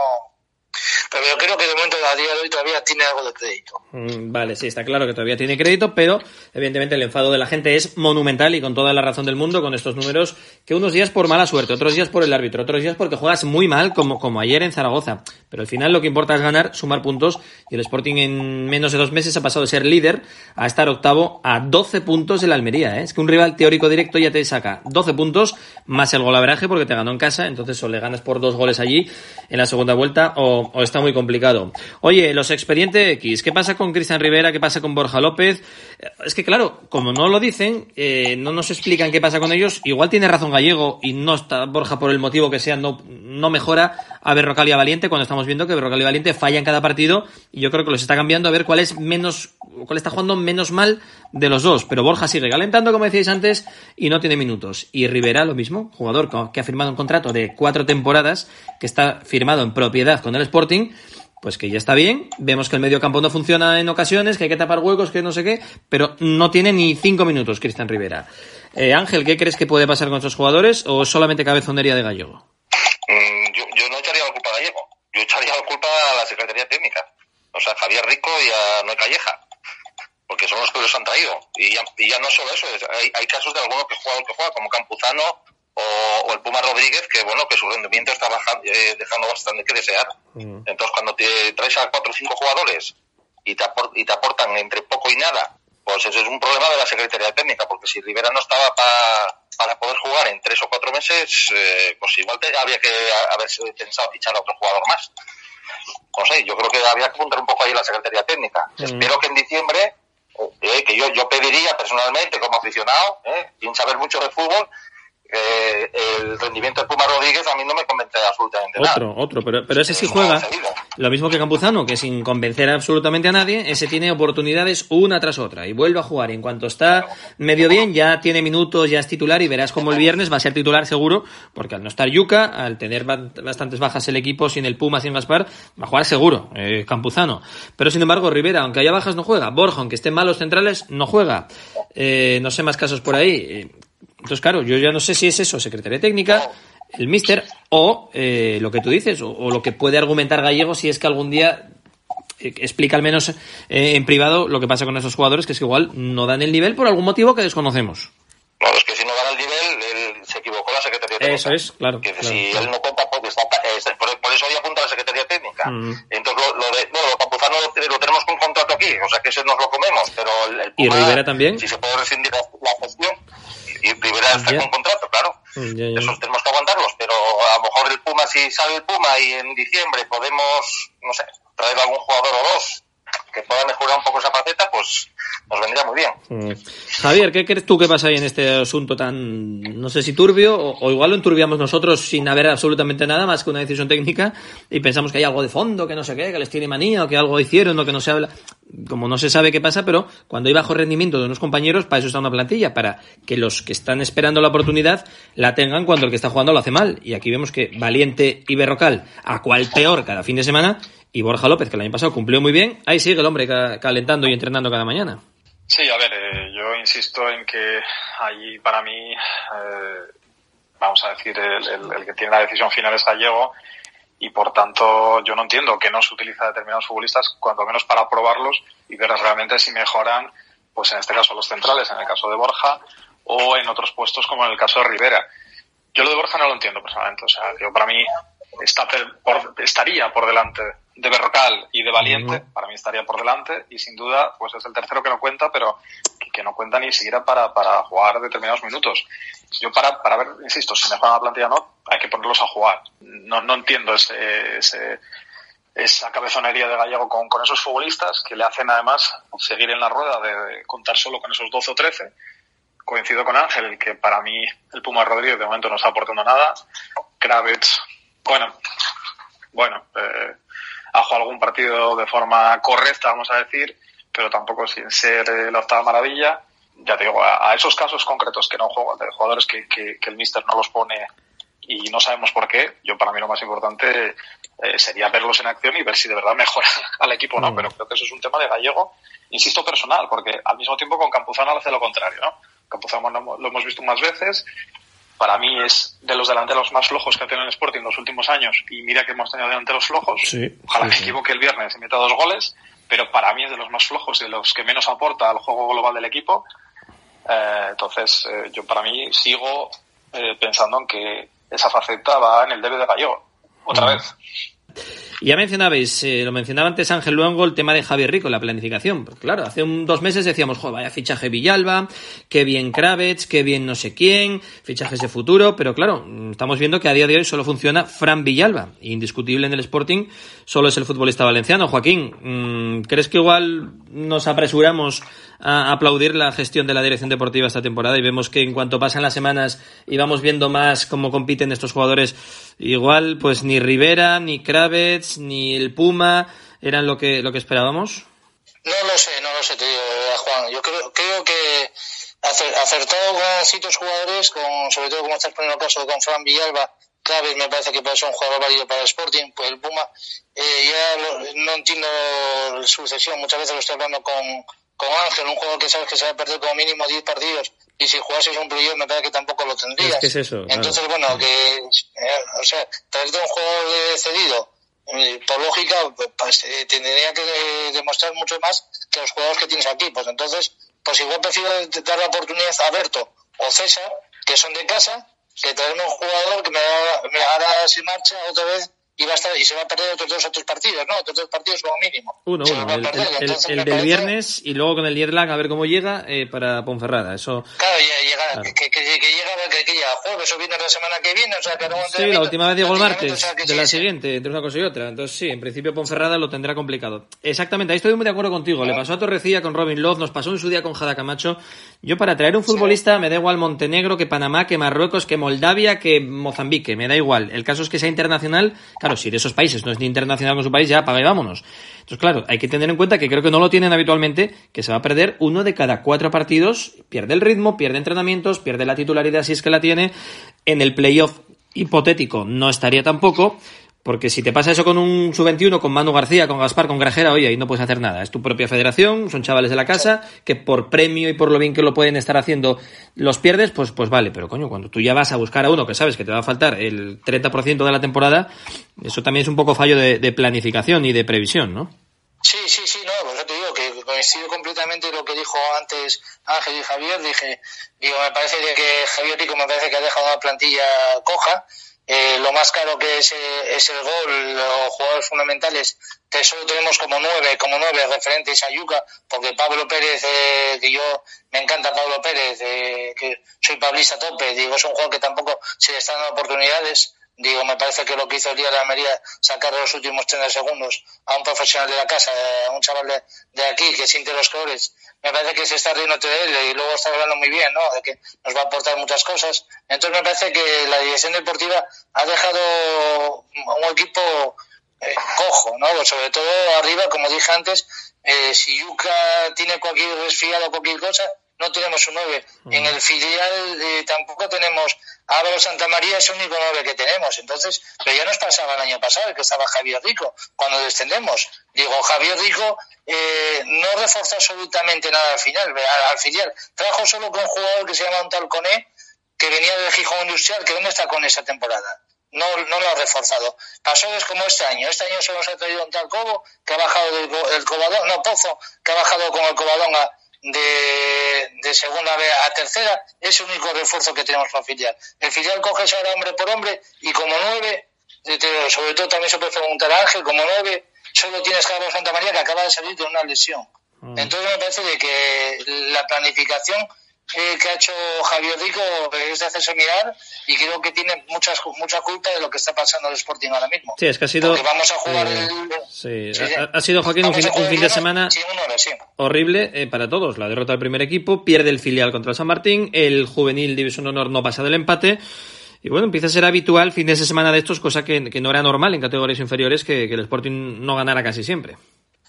L: pero yo creo que de momento a día de hoy todavía tiene algo de crédito.
B: Mm, Vale, sí, está claro que todavía tiene crédito, pero evidentemente el enfado de la gente es monumental y con toda la razón del mundo con estos números que unos días por mala suerte, otros días por el árbitro, otros días porque juegas muy mal como, como ayer en Zaragoza. Pero al final lo que importa es ganar, sumar puntos y el Sporting en menos de dos meses ha pasado de ser líder a estar octavo a 12 puntos de la Almería. ¿eh? Es que un rival teórico directo ya te saca 12 puntos más el golaveraje porque te ganó en casa, entonces o le ganas por dos goles allí en la segunda vuelta o, o está muy complicado. Oye, los expedientes X, ¿qué pasa con Cristian Rivera? ¿Qué pasa con Borja López? Es que claro, como no lo dicen, eh, no nos explican qué pasa con ellos, igual tiene razón Gallego y no está Borja por el motivo que sea, no, no mejora a Berrocal y a Valiente cuando estamos viendo que Berrocal y Valiente falla en cada partido y yo creo que los está cambiando a ver cuál es menos, cuál está jugando menos mal de los dos. Pero Borja sigue calentando, como decíais antes, y no tiene minutos. Y Rivera, lo mismo, jugador que ha firmado un contrato de cuatro temporadas, que está firmado en propiedad con el Sporting, pues que ya está bien. Vemos que el medio campo no funciona en ocasiones, que hay que tapar huecos, que no sé qué, pero no tiene ni cinco minutos Cristian Rivera. Eh, Ángel, ¿qué crees que puede pasar con estos jugadores o solamente cabezonería de Gallego?
M: Mm, yo, yo no echaría la culpa a Gallego, yo echaría la culpa a la Secretaría Técnica, o sea, a Javier Rico y a Noé Calleja, porque son los que los han traído. Y ya, y ya no solo eso, es- hay, hay casos de alguno que juega, que juega como Campuzano o, o el Puma Rodríguez, que bueno, que su rendimiento está bajando, eh, dejando bastante que desear. Entonces, cuando te traes a cuatro o cinco jugadores y te, apor- y te aportan entre poco y nada, pues eso es un problema de la Secretaría Técnica, porque si Rivera no estaba pa- para poder jugar en tres o cuatro meses, eh, pues igual te, habría que haberse pensado fichar a otro jugador más. No sé, yo creo que habría que apuntar un poco ahí la Secretaría Técnica.
B: Mm.
M: Espero que en diciembre, eh, que yo, yo pediría personalmente como aficionado, eh, sin saber mucho de fútbol, eh, el rendimiento de Puma Rodríguez a mí no me convence absolutamente nada.
B: Otro, otro, pero, pero ese sí juega. Lo mismo que Campuzano, que sin convencer absolutamente a nadie, ese tiene oportunidades una tras otra y vuelve a jugar. Y en cuanto está medio bien, ya tiene minutos, ya es titular y verás como el viernes va a ser titular seguro, porque al no estar Yuca, al tener ba- bastantes bajas el equipo, sin el Puma, sin Gaspar, va a jugar seguro, eh, Campuzano. Pero sin embargo, Rivera, aunque haya bajas, no juega. Borja, aunque estén malos centrales, no juega. Eh, no sé más casos por ahí. Eh, Entonces, claro, yo ya no sé si es eso, Secretaría Técnica, el Mister, o eh, lo que tú dices, o, o lo que puede argumentar Gallego si es que algún día eh, explica al menos eh, en privado lo que pasa con esos jugadores, que es que igual no dan el nivel por algún motivo que desconocemos.
M: No, es que si no gana el nivel, él se equivocó la Secretaría Técnica.
B: Eso es, claro.
M: Que
B: claro,
M: si
B: claro.
M: él no cuenta, porque está, eh, por, por eso hoy apunta a la Secretaría Técnica.
B: Mm.
M: Entonces, lo, lo de, bueno, lo Campuzano lo, lo tenemos con contrato aquí, o sea que ese nos lo comemos, pero el, el
B: ¿Y
M: Puma,
B: Rivera también?
M: Si se puede rescindir la, la gestión, y Rivera está con contrato, claro.
B: Mm, ya, ya.
M: Esos tenemos que aguantarlos, pero a lo mejor el Puma, si sale el Puma y en diciembre podemos, no sé, traer algún jugador o dos que pueda mejorar un poco esa faceta, pues nos vendría muy bien.
B: Mm. Javier, ¿qué crees tú que pasa ahí en este asunto tan, no sé si turbio, o, o igual lo enturbiamos nosotros sin haber absolutamente nada más que una decisión técnica y pensamos que hay algo de fondo, que no sé qué, que les tiene manía, o que algo hicieron, o que no se habla. Como no se sabe qué pasa, pero cuando hay bajo rendimiento de unos compañeros, para eso está una plantilla, para que los que están esperando la oportunidad la tengan cuando el que está jugando lo hace mal. Y aquí vemos que Valiente y Berrocal, a cual peor cada fin de semana, y Borja López, que el año pasado cumplió muy bien, ahí sigue el hombre ca- calentando y entrenando cada mañana.
K: Sí, a ver, eh, yo insisto en que allí para mí, eh, vamos a decir, el que tiene la decisión final es Gallego y por tanto yo no entiendo que no se utiliza a determinados futbolistas, cuando menos para probarlos y ver realmente si mejoran, pues en este caso los centrales, en el caso de Borja, o en otros puestos como en el caso de Rivera. Yo lo de Borja no lo entiendo personalmente, o sea, yo para mí está por- estaría por delante de Berrocal y de Valiente, para mí estaría por delante y sin duda pues es el tercero que no cuenta, pero que, que no cuenta ni siquiera para, para jugar determinados minutos. Yo para, para ver, insisto, si mejoran la plantilla o no, hay que ponerlos a jugar. No, no entiendo ese, ese- esa cabezonería de Gallego con, con esos futbolistas que le hacen además seguir en la rueda de, de contar solo con esos 12 o 13 coincido con Ángel, que para mí el Puma Rodríguez de momento no está aportando nada. Kravitz, bueno, bueno, eh, ha jugado algún partido de forma correcta, vamos a decir, pero tampoco sin ser eh, la octava maravilla. Ya te digo, a, a esos casos concretos que no juegan, de jugadores que, que, que el míster no los pone y no sabemos por qué, yo para mí lo más importante eh, sería verlos en acción y ver si de verdad mejora al equipo o no, pero creo que eso es un tema de gallego, insisto, personal, porque al mismo tiempo con Campuzano hace lo contrario, ¿no? Campuzano lo, lo hemos visto más veces, para mí es de los delanteros más flojos que ha tenido el Sporting en los últimos años y mira que hemos tenido delanteros flojos,
B: Sí,
K: ojalá
B: sí,
K: me
B: sí.
K: equivoque el viernes y meta dos goles, pero para mí es de los más flojos y de los que menos aporta al juego global del equipo. Eh, entonces, eh, yo para mí sigo eh, pensando en que esa faceta va en el debe de Gallego. Otra
B: Mm.
K: vez.
B: Ya mencionabais, eh, lo mencionaba antes Ángel Luengo, el tema de Javier Rico, la planificación. Pues claro, hace un, dos meses decíamos, joder, vaya fichaje Villalba, qué bien Kravets, qué bien no sé quién, fichajes de futuro, pero claro, mm, estamos viendo que a día de hoy solo funciona Fran Villalba. Indiscutible en el Sporting, solo es el futbolista valenciano. Joaquín, mm, ¿crees que igual nos apresuramos a aplaudir la gestión de la dirección deportiva esta temporada y vemos que en cuanto pasan las semanas y vamos viendo más cómo compiten estos jugadores, igual pues ni Rivera, ni Kravets, ni el Puma eran lo que, lo que esperábamos?
M: No lo sé, no lo sé, te digo, Juan. Yo creo, que acer- acertado con ciertos jugadores, con, sobre todo como estás poniendo el caso con Fran Villalba, Claves me parece que puede ser un jugador válido para el Sporting, pues el Puma, eh, ya lo- no entiendo la sucesión, muchas veces lo estoy hablando con, con Ángel, un jugador que sabes que se va a perder como mínimo 10 partidos
L: y si jugases un playoff me parece que tampoco lo tendrías.
B: Que es eso, claro.
L: Entonces, bueno, que, eh, o sea, traerte un jugador de cedido, eh, por lógica, pues, eh, tendría que demostrar mucho más que los jugadores que tienes aquí. Pues entonces, pues igual prefiero dar la oportunidad a Berto o César, que son de casa, que traerme un jugador que me, me hará sin marcha otra vez y va a estar y se va a perder otros dos o tres partidos, ¿no? Otros dos partidos como mínimo.
B: Uno, uno. El,
L: perder,
B: el- el-
L: entonces
B: el
L: me
B: del
L: parece-
B: viernes y luego con el Yerlag a ver cómo llega eh, para Ponferrada. Eso.
L: Claro, llega,
B: Claro.
L: Que, que, que llega, que, que llega jueves o viernes la semana que viene, o sea, que no
B: Sí, la última vez llegó el martes
L: o sea, que
B: de
L: sí,
B: la
L: sí.
B: siguiente, entre una cosa y otra. Entonces, sí, en principio Ponferrada lo tendrá complicado. Exactamente, ahí estoy muy de acuerdo contigo. Le pasó a Torrecilla con Robin Love, nos pasó en su día con Jada Camacho. Yo, para traer un futbolista, me da igual Montenegro, que Panamá, que Marruecos, que Moldavia, que Mozambique, me da igual. El caso es que sea internacional. Claro, si de esos países no es ni internacional con su país, ya apaga y vámonos. Entonces, claro, hay que tener en cuenta que creo que no lo tienen habitualmente, que se va a perder uno de cada cuatro partidos, pierde el ritmo, pierde entrenamientos, pierde la titularidad si es que la tiene. En el playoff hipotético no estaría tampoco, porque si te pasa eso con un sub-21, con Manu García, con Gaspar, con Grajera, oye, ahí no puedes hacer nada. Es tu propia federación, son chavales de la casa, que por premio y por lo bien que lo pueden estar haciendo los pierdes, pues, pues vale. Pero coño, cuando tú ya vas a buscar a uno que sabes que te va a faltar el 30% de la temporada, eso también es un poco fallo de, planificación y de previsión, ¿no?
L: Sí, sí, sí, no, pues yo te digo que coincido completamente lo que dijo antes Ángel y Javier. Dije, digo, me parece que Javier Rico me parece que ha dejado una plantilla coja. Eh, lo más caro que es, eh, es el gol, los jugadores fundamentales, que solo tenemos como nueve, como nueve referentes a Yuca, porque Pablo Pérez, eh, que yo me encanta Pablo Pérez, eh, que soy pablista tope, digo, es un jugador que tampoco se le están dando oportunidades. Digo, me parece que lo que hizo el día de la Almería, sacar los últimos 30 segundos a un profesional de la casa, a un chaval de, de aquí que siente los colores, me parece que se está riendo de él y luego está hablando muy bien, ¿no? De que nos va a aportar muchas cosas. Entonces me parece que la dirección deportiva ha dejado un equipo eh, cojo, ¿no? Pues sobre todo arriba, como dije antes, eh, si Yuca tiene cualquier resfriado o cualquier cosa, no tenemos un 9. En el filial eh, tampoco tenemos Álvaro Santa María, es el único 9 que tenemos. Entonces, pero ya nos pasaba el año pasado, que estaba Javier Rico, cuando descendemos. Digo, Javier Rico eh, no reforzó absolutamente nada al final, al, al filial. Trajo solo con un jugador que se llama un tal Coné, que venía del Gijón Industrial, que ¿dónde está con esta temporada? No, no lo ha reforzado. Pasó es como este año. Este año solo se ha traído un tal Cobo, que ha bajado del el Cobadón, no, Pozo, que ha bajado con el Cobadonga de, de segunda B a tercera. Es el único refuerzo que tenemos para el filial. El filial coges ahora hombre por hombre y como nueve, sobre todo también se puede preguntar a Ángel, como nueve, solo tienes Carlos Santa María que acaba de salir de una lesión. Entonces me parece de que la planificación eh, que ha hecho Javier Rico es de hacerse mirar y creo que tiene muchas, mucha culpa de lo que está pasando en el Sporting ahora mismo.
B: Sí, es que ha sido.
L: Porque vamos a jugar
B: eh,
L: el...
B: sí,
L: Sí, sí.
B: ha, ha sido Joaquín un fin, un de semana
L: Sí,
B: horrible eh, para todos. La derrota del primer equipo, pierde el filial contra el San Martín, el juvenil División Honor no pasa del empate. Y bueno, empieza a ser habitual fin de semana de estos, cosa que, que no era normal en categorías inferiores, que, que el Sporting no ganara casi siempre.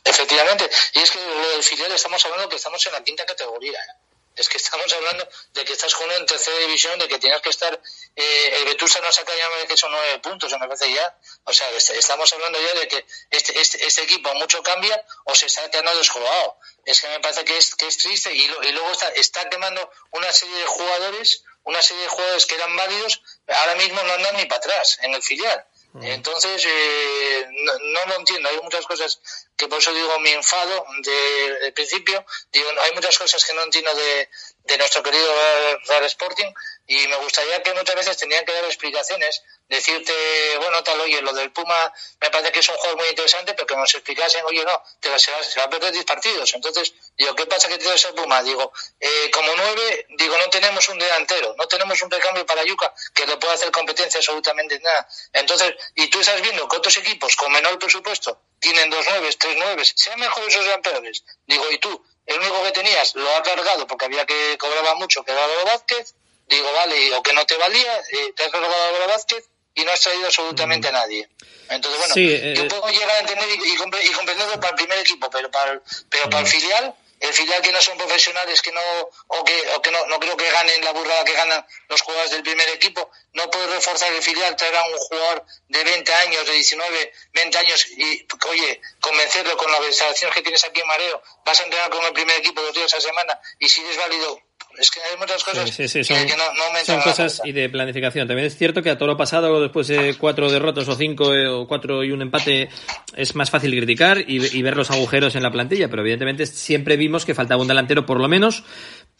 L: Efectivamente. Y es que lo del filial estamos hablando que estamos en la quinta categoría. ¿eh? Es que estamos hablando de que estás jugando en tercera división, de que tienes que estar. Eh, el Vetusta nos saca ya que son nueve puntos, me parece ya. O sea, est- estamos hablando ya de que este, este, este equipo mucho cambia o se está quedando descolgado. Es que me parece que es, que es triste y, lo- y luego está, está quemando una serie de jugadores, una serie de jugadores que eran válidos, ahora mismo no andan ni para atrás en el filial. Entonces, eh, no, no lo entiendo. Hay muchas cosas que por eso digo mi enfado de principio. Digo, hay muchas cosas que no entiendo de, de nuestro querido Real Sporting y me gustaría que muchas veces tenían que dar explicaciones. Decirte, bueno, tal, oye, lo del Puma me parece que es un juego muy interesante, pero que nos explicasen, oye, no, te va, se, va, se va a perder 10 partidos. Entonces, digo, ¿qué pasa que tienes el Puma? Digo, eh, como nueve, digo, no tenemos un delantero, no tenemos un recambio para Yuca que le pueda hacer competencia absolutamente nada. Entonces, y tú estás viendo que otros equipos con menor presupuesto tienen dos nueves, tres nueves, sean mejores o sean peores. Digo, y tú, el único que tenías lo ha cargado porque había que cobraba mucho, que era Álvaro Vázquez. Digo, vale, o que no te valía, eh, te has cargado a Álvaro Vázquez y no has traído absolutamente a nadie. Entonces, bueno,
B: Sí, eh,
L: yo puedo llegar a entender y, y compre- y comprenderlo para el primer equipo, pero para el, pero para el filial, el filial que no son profesionales, que no, o que, o que no, no creo que ganen la burrada que ganan los jugadores del primer equipo, no puedes reforzar el filial, traer a un jugador de 20 años, de 19, 20 años y, oye, convencerlo con las instalaciones que tienes aquí en Mareo, vas a entrenar con el primer equipo dos días a semana y si es válido, Es que hay muchas cosas
B: Sí, sí, son,
L: que no, no me
B: son cosas y de planificación. También es cierto que a toro pasado, después de cuatro derrotas o cinco eh, o cuatro y un empate, es más fácil criticar y, y ver los agujeros en la plantilla. Pero evidentemente siempre vimos que faltaba un delantero por lo menos,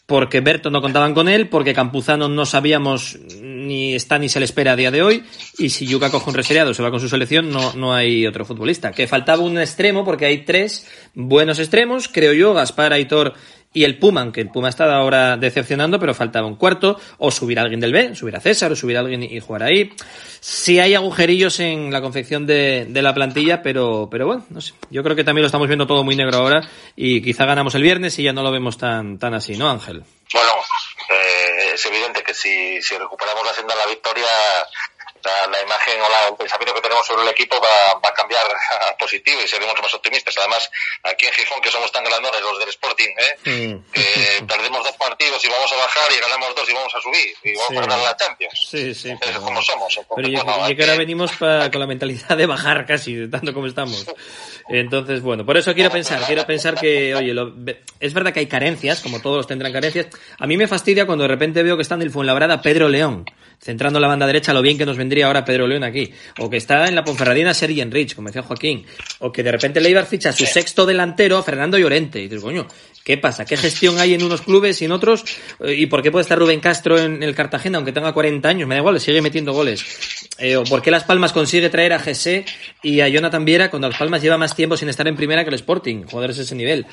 B: porque Berto no contaban con él, porque Campuzano no sabíamos ni está ni se le espera a día de hoy, y si Yuka coge un resfriado se va con su selección, no, no hay otro futbolista. Que faltaba un extremo, porque hay tres buenos extremos, creo yo, Gaspar, Aitor y el Puma, que el Puma está ahora decepcionando, pero faltaba un cuarto, o subir a alguien del B, subir a César, o subir a alguien y jugar ahí. Sí hay agujerillos en la confección de, de la plantilla, pero, pero bueno, no sé. Yo creo que también lo estamos viendo todo muy negro ahora, y quizá ganamos el viernes y ya no lo vemos tan, tan así, ¿no, Ángel?
M: Bueno, eh, es evidente que si, si recuperamos la senda de la victoria, la, la imagen o la, el pensamiento que tenemos sobre el equipo va, va a cambiar a positivo y seremos más optimistas. Además, aquí en Gijón, que somos tan grandones los del Sporting, ¿eh? que perdemos dos partidos y vamos a bajar y ganamos dos y vamos a subir y vamos
B: Sí.
M: a ganar la Champions.
B: Sí, sí.
M: Eso es como somos. Entonces,
B: Pero yo,
M: bueno,
B: yo
M: hay
B: que ahora venimos pa- con la mentalidad de bajar casi, tanto como estamos. Entonces, bueno, por eso quiero pensar, quiero pensar que, oye, lo- es verdad que hay carencias, como todos tendrán carencias. A mí me fastidia cuando de repente veo que está en el Fuenlabrada Pedro León, centrando la banda derecha, lo bien que nos vendría ahora Pedro León aquí. O que está en la Ponferradina Sergi Enrich, como decía Joaquín. O que de repente Leibar ficha a su sexto delantero, a Fernando Llorente. Y dices, coño, ¿qué pasa? ¿Qué gestión hay en unos clubes y en otros? Eh, ¿Y por qué puede estar Rubén Castro en el Cartagena, aunque tenga 40 años? Me da igual, le sigue metiendo goles. Eh, ¿O por qué Las Palmas consigue traer a Jesse y a Jonathan Viera cuando Las Palmas lleva más tiempo sin estar en primera que el Sporting? De ese nivel.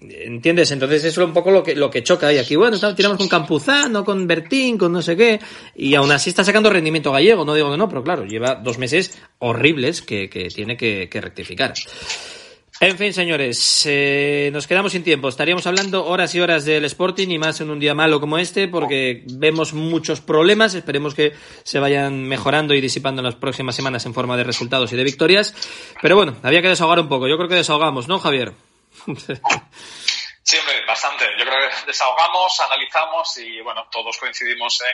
B: ¿Entiendes? Entonces eso es un poco lo que, lo que choca. Y aquí, bueno, tiramos con Campuzano, con Bertín, con no sé qué. Y aún así está sacando rendimiento gallego, no digo que no, pero claro, lleva dos meses horribles que, tiene que, rectificar. En fin, señores, eh, nos quedamos sin tiempo. Estaríamos hablando horas y horas del Sporting y más en un día malo como este porque vemos muchos problemas. Esperemos que se vayan mejorando y disipando en las próximas semanas en forma de resultados y de victorias. Pero bueno, había que desahogar un poco. Yo creo que desahogamos, ¿no, Javier?
K: Sí, hombre, bastante. Yo creo que desahogamos, analizamos y, bueno, todos coincidimos en,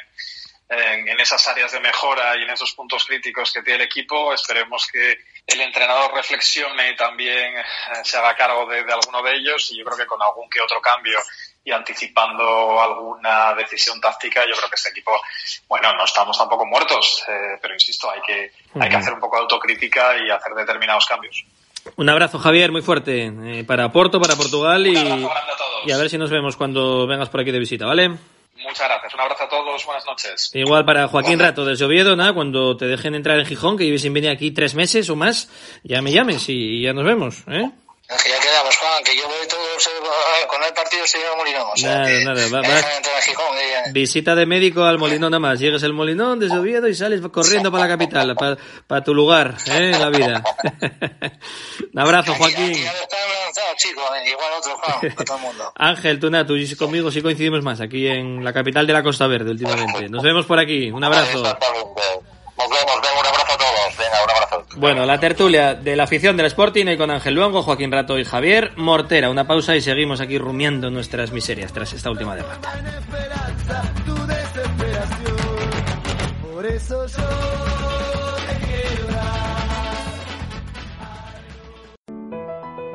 K: en, en esas áreas de mejora y en esos puntos críticos que tiene el equipo. Esperemos que el entrenador reflexione y también eh, se haga cargo de, de alguno de ellos y yo creo que con algún que otro cambio y anticipando alguna decisión táctica, yo creo que este equipo, bueno, no estamos tampoco muertos, eh, pero insisto, hay que, hay que hacer un poco de autocrítica y hacer determinados cambios.
B: Un abrazo, Javier, muy fuerte. eh, para Porto, para Portugal y, y a ver si nos vemos cuando vengas por aquí de visita, ¿vale?
K: Muchas gracias. Un abrazo a todos. Buenas noches.
B: Igual para Joaquín Rato desde Oviedo, nada, cuando te dejen entrar en Gijón, que lleves sin venir aquí tres meses o más, ya me llames y ya nos vemos, ¿eh?
L: Que ya quedamos, Juan, que yo voy todos con el partido señor Molinón. O sea,
B: Nada, nada, va-
L: me
B: va-
L: dejan entrar a Gijón. eh.
B: Visita de médico al Molinón nada más. Llegas al Molinón desde Oviedo y sales corriendo para la capital, para tu lugar, ¿eh? En la vida. Un abrazo, Joaquín.
L: Ya están lanzados, chicos, igual otro Juan, para todo el mundo.
B: Ángel, tú nada, tú y conmigo sí coincidimos más, aquí en la capital de la Costa Verde últimamente. Nos vemos por aquí. Un abrazo.
M: Nos vemos, venga, un abrazo a todos. Venga, un abrazo.
B: Bueno, la tertulia de la afición del Sporting y con Ángel Luengo, Joaquín Rato y Javier Mortera. Una pausa y seguimos aquí rumiando nuestras miserias tras esta última derrota.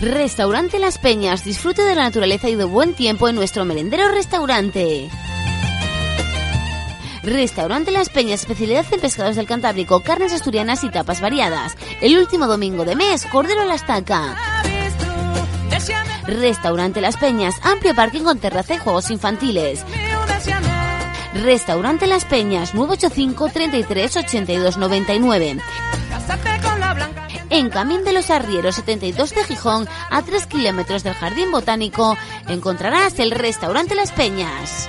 A: Restaurante Las Peñas. Disfrute de la naturaleza y de buen tiempo en nuestro merendero restaurante. Restaurante Las Peñas, especialidad en pescados del Cantábrico, carnes asturianas y tapas variadas. El último domingo de mes, cordero a la estaca. Restaurante Las Peñas, amplio parking con terraza y juegos infantiles. Restaurante Las Peñas, 985 33 82 99. En Camín de los Arrieros 72 de Gijón, a 3 kilómetros del Jardín Botánico, encontrarás el Restaurante Las Peñas.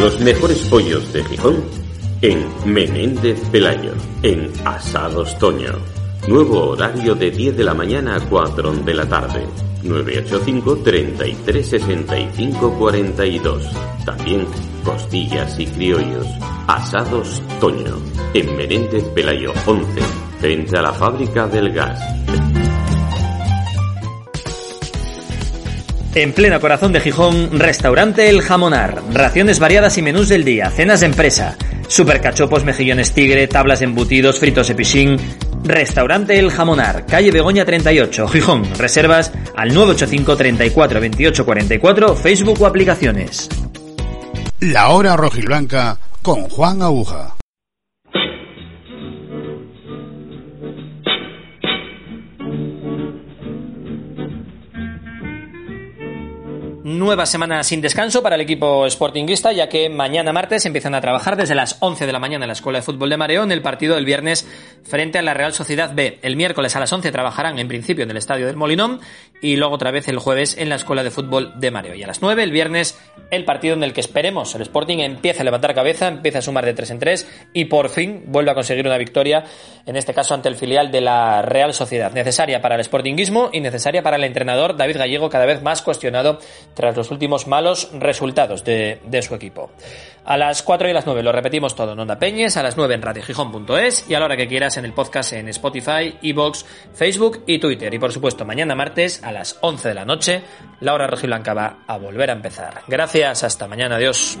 D: Los mejores pollos de Gijón en Menéndez Pelayo, en Asados Toño. Nuevo horario de 10 de la mañana a 4 de la tarde. 985 33 65 42. También costillas y criollos. Asados Toño. En Menéndez Pelayo 11. Frente a la fábrica del gas.
N: En pleno corazón de Gijón, restaurante El Jamonar. Raciones variadas y menús del día, cenas de empresa, supercachopos, mejillones tigre, tablas embutidos, fritos de pichín. Restaurante El Jamonar, calle Begoña 38, Gijón. Reservas al 985 34 28 44, Facebook o aplicaciones.
J: La hora rojiblanca con Juan Aguja.
B: Nueva semana sin descanso para el equipo sportinguista, ya que mañana martes empiezan a trabajar desde las 11 de la mañana en la Escuela de Fútbol de Mareo en el partido del viernes frente a la Real Sociedad B. El miércoles a las 11 trabajarán en principio en el Estadio del Molinón y luego otra vez el jueves en la Escuela de Fútbol de Mareo. Y a las 9 el viernes el partido en el que esperemos el Sporting empiece a levantar cabeza, empieza a sumar de 3 en 3 y por fin vuelve a conseguir una victoria, en este caso ante el filial de la Real Sociedad. Necesaria para el sportinguismo y necesaria para el entrenador David Gallego, cada vez más cuestionado tras los últimos malos resultados de, de su equipo. A las 4 y a las 9 lo repetimos todo en Onda Peñes, a las 9 en radiogijón.es y a la hora que quieras en el podcast en Spotify, Evox, Facebook y Twitter. Y por supuesto, mañana martes a las 11 de la noche, la hora rojiblanca va a volver a empezar. Gracias, hasta mañana, adiós.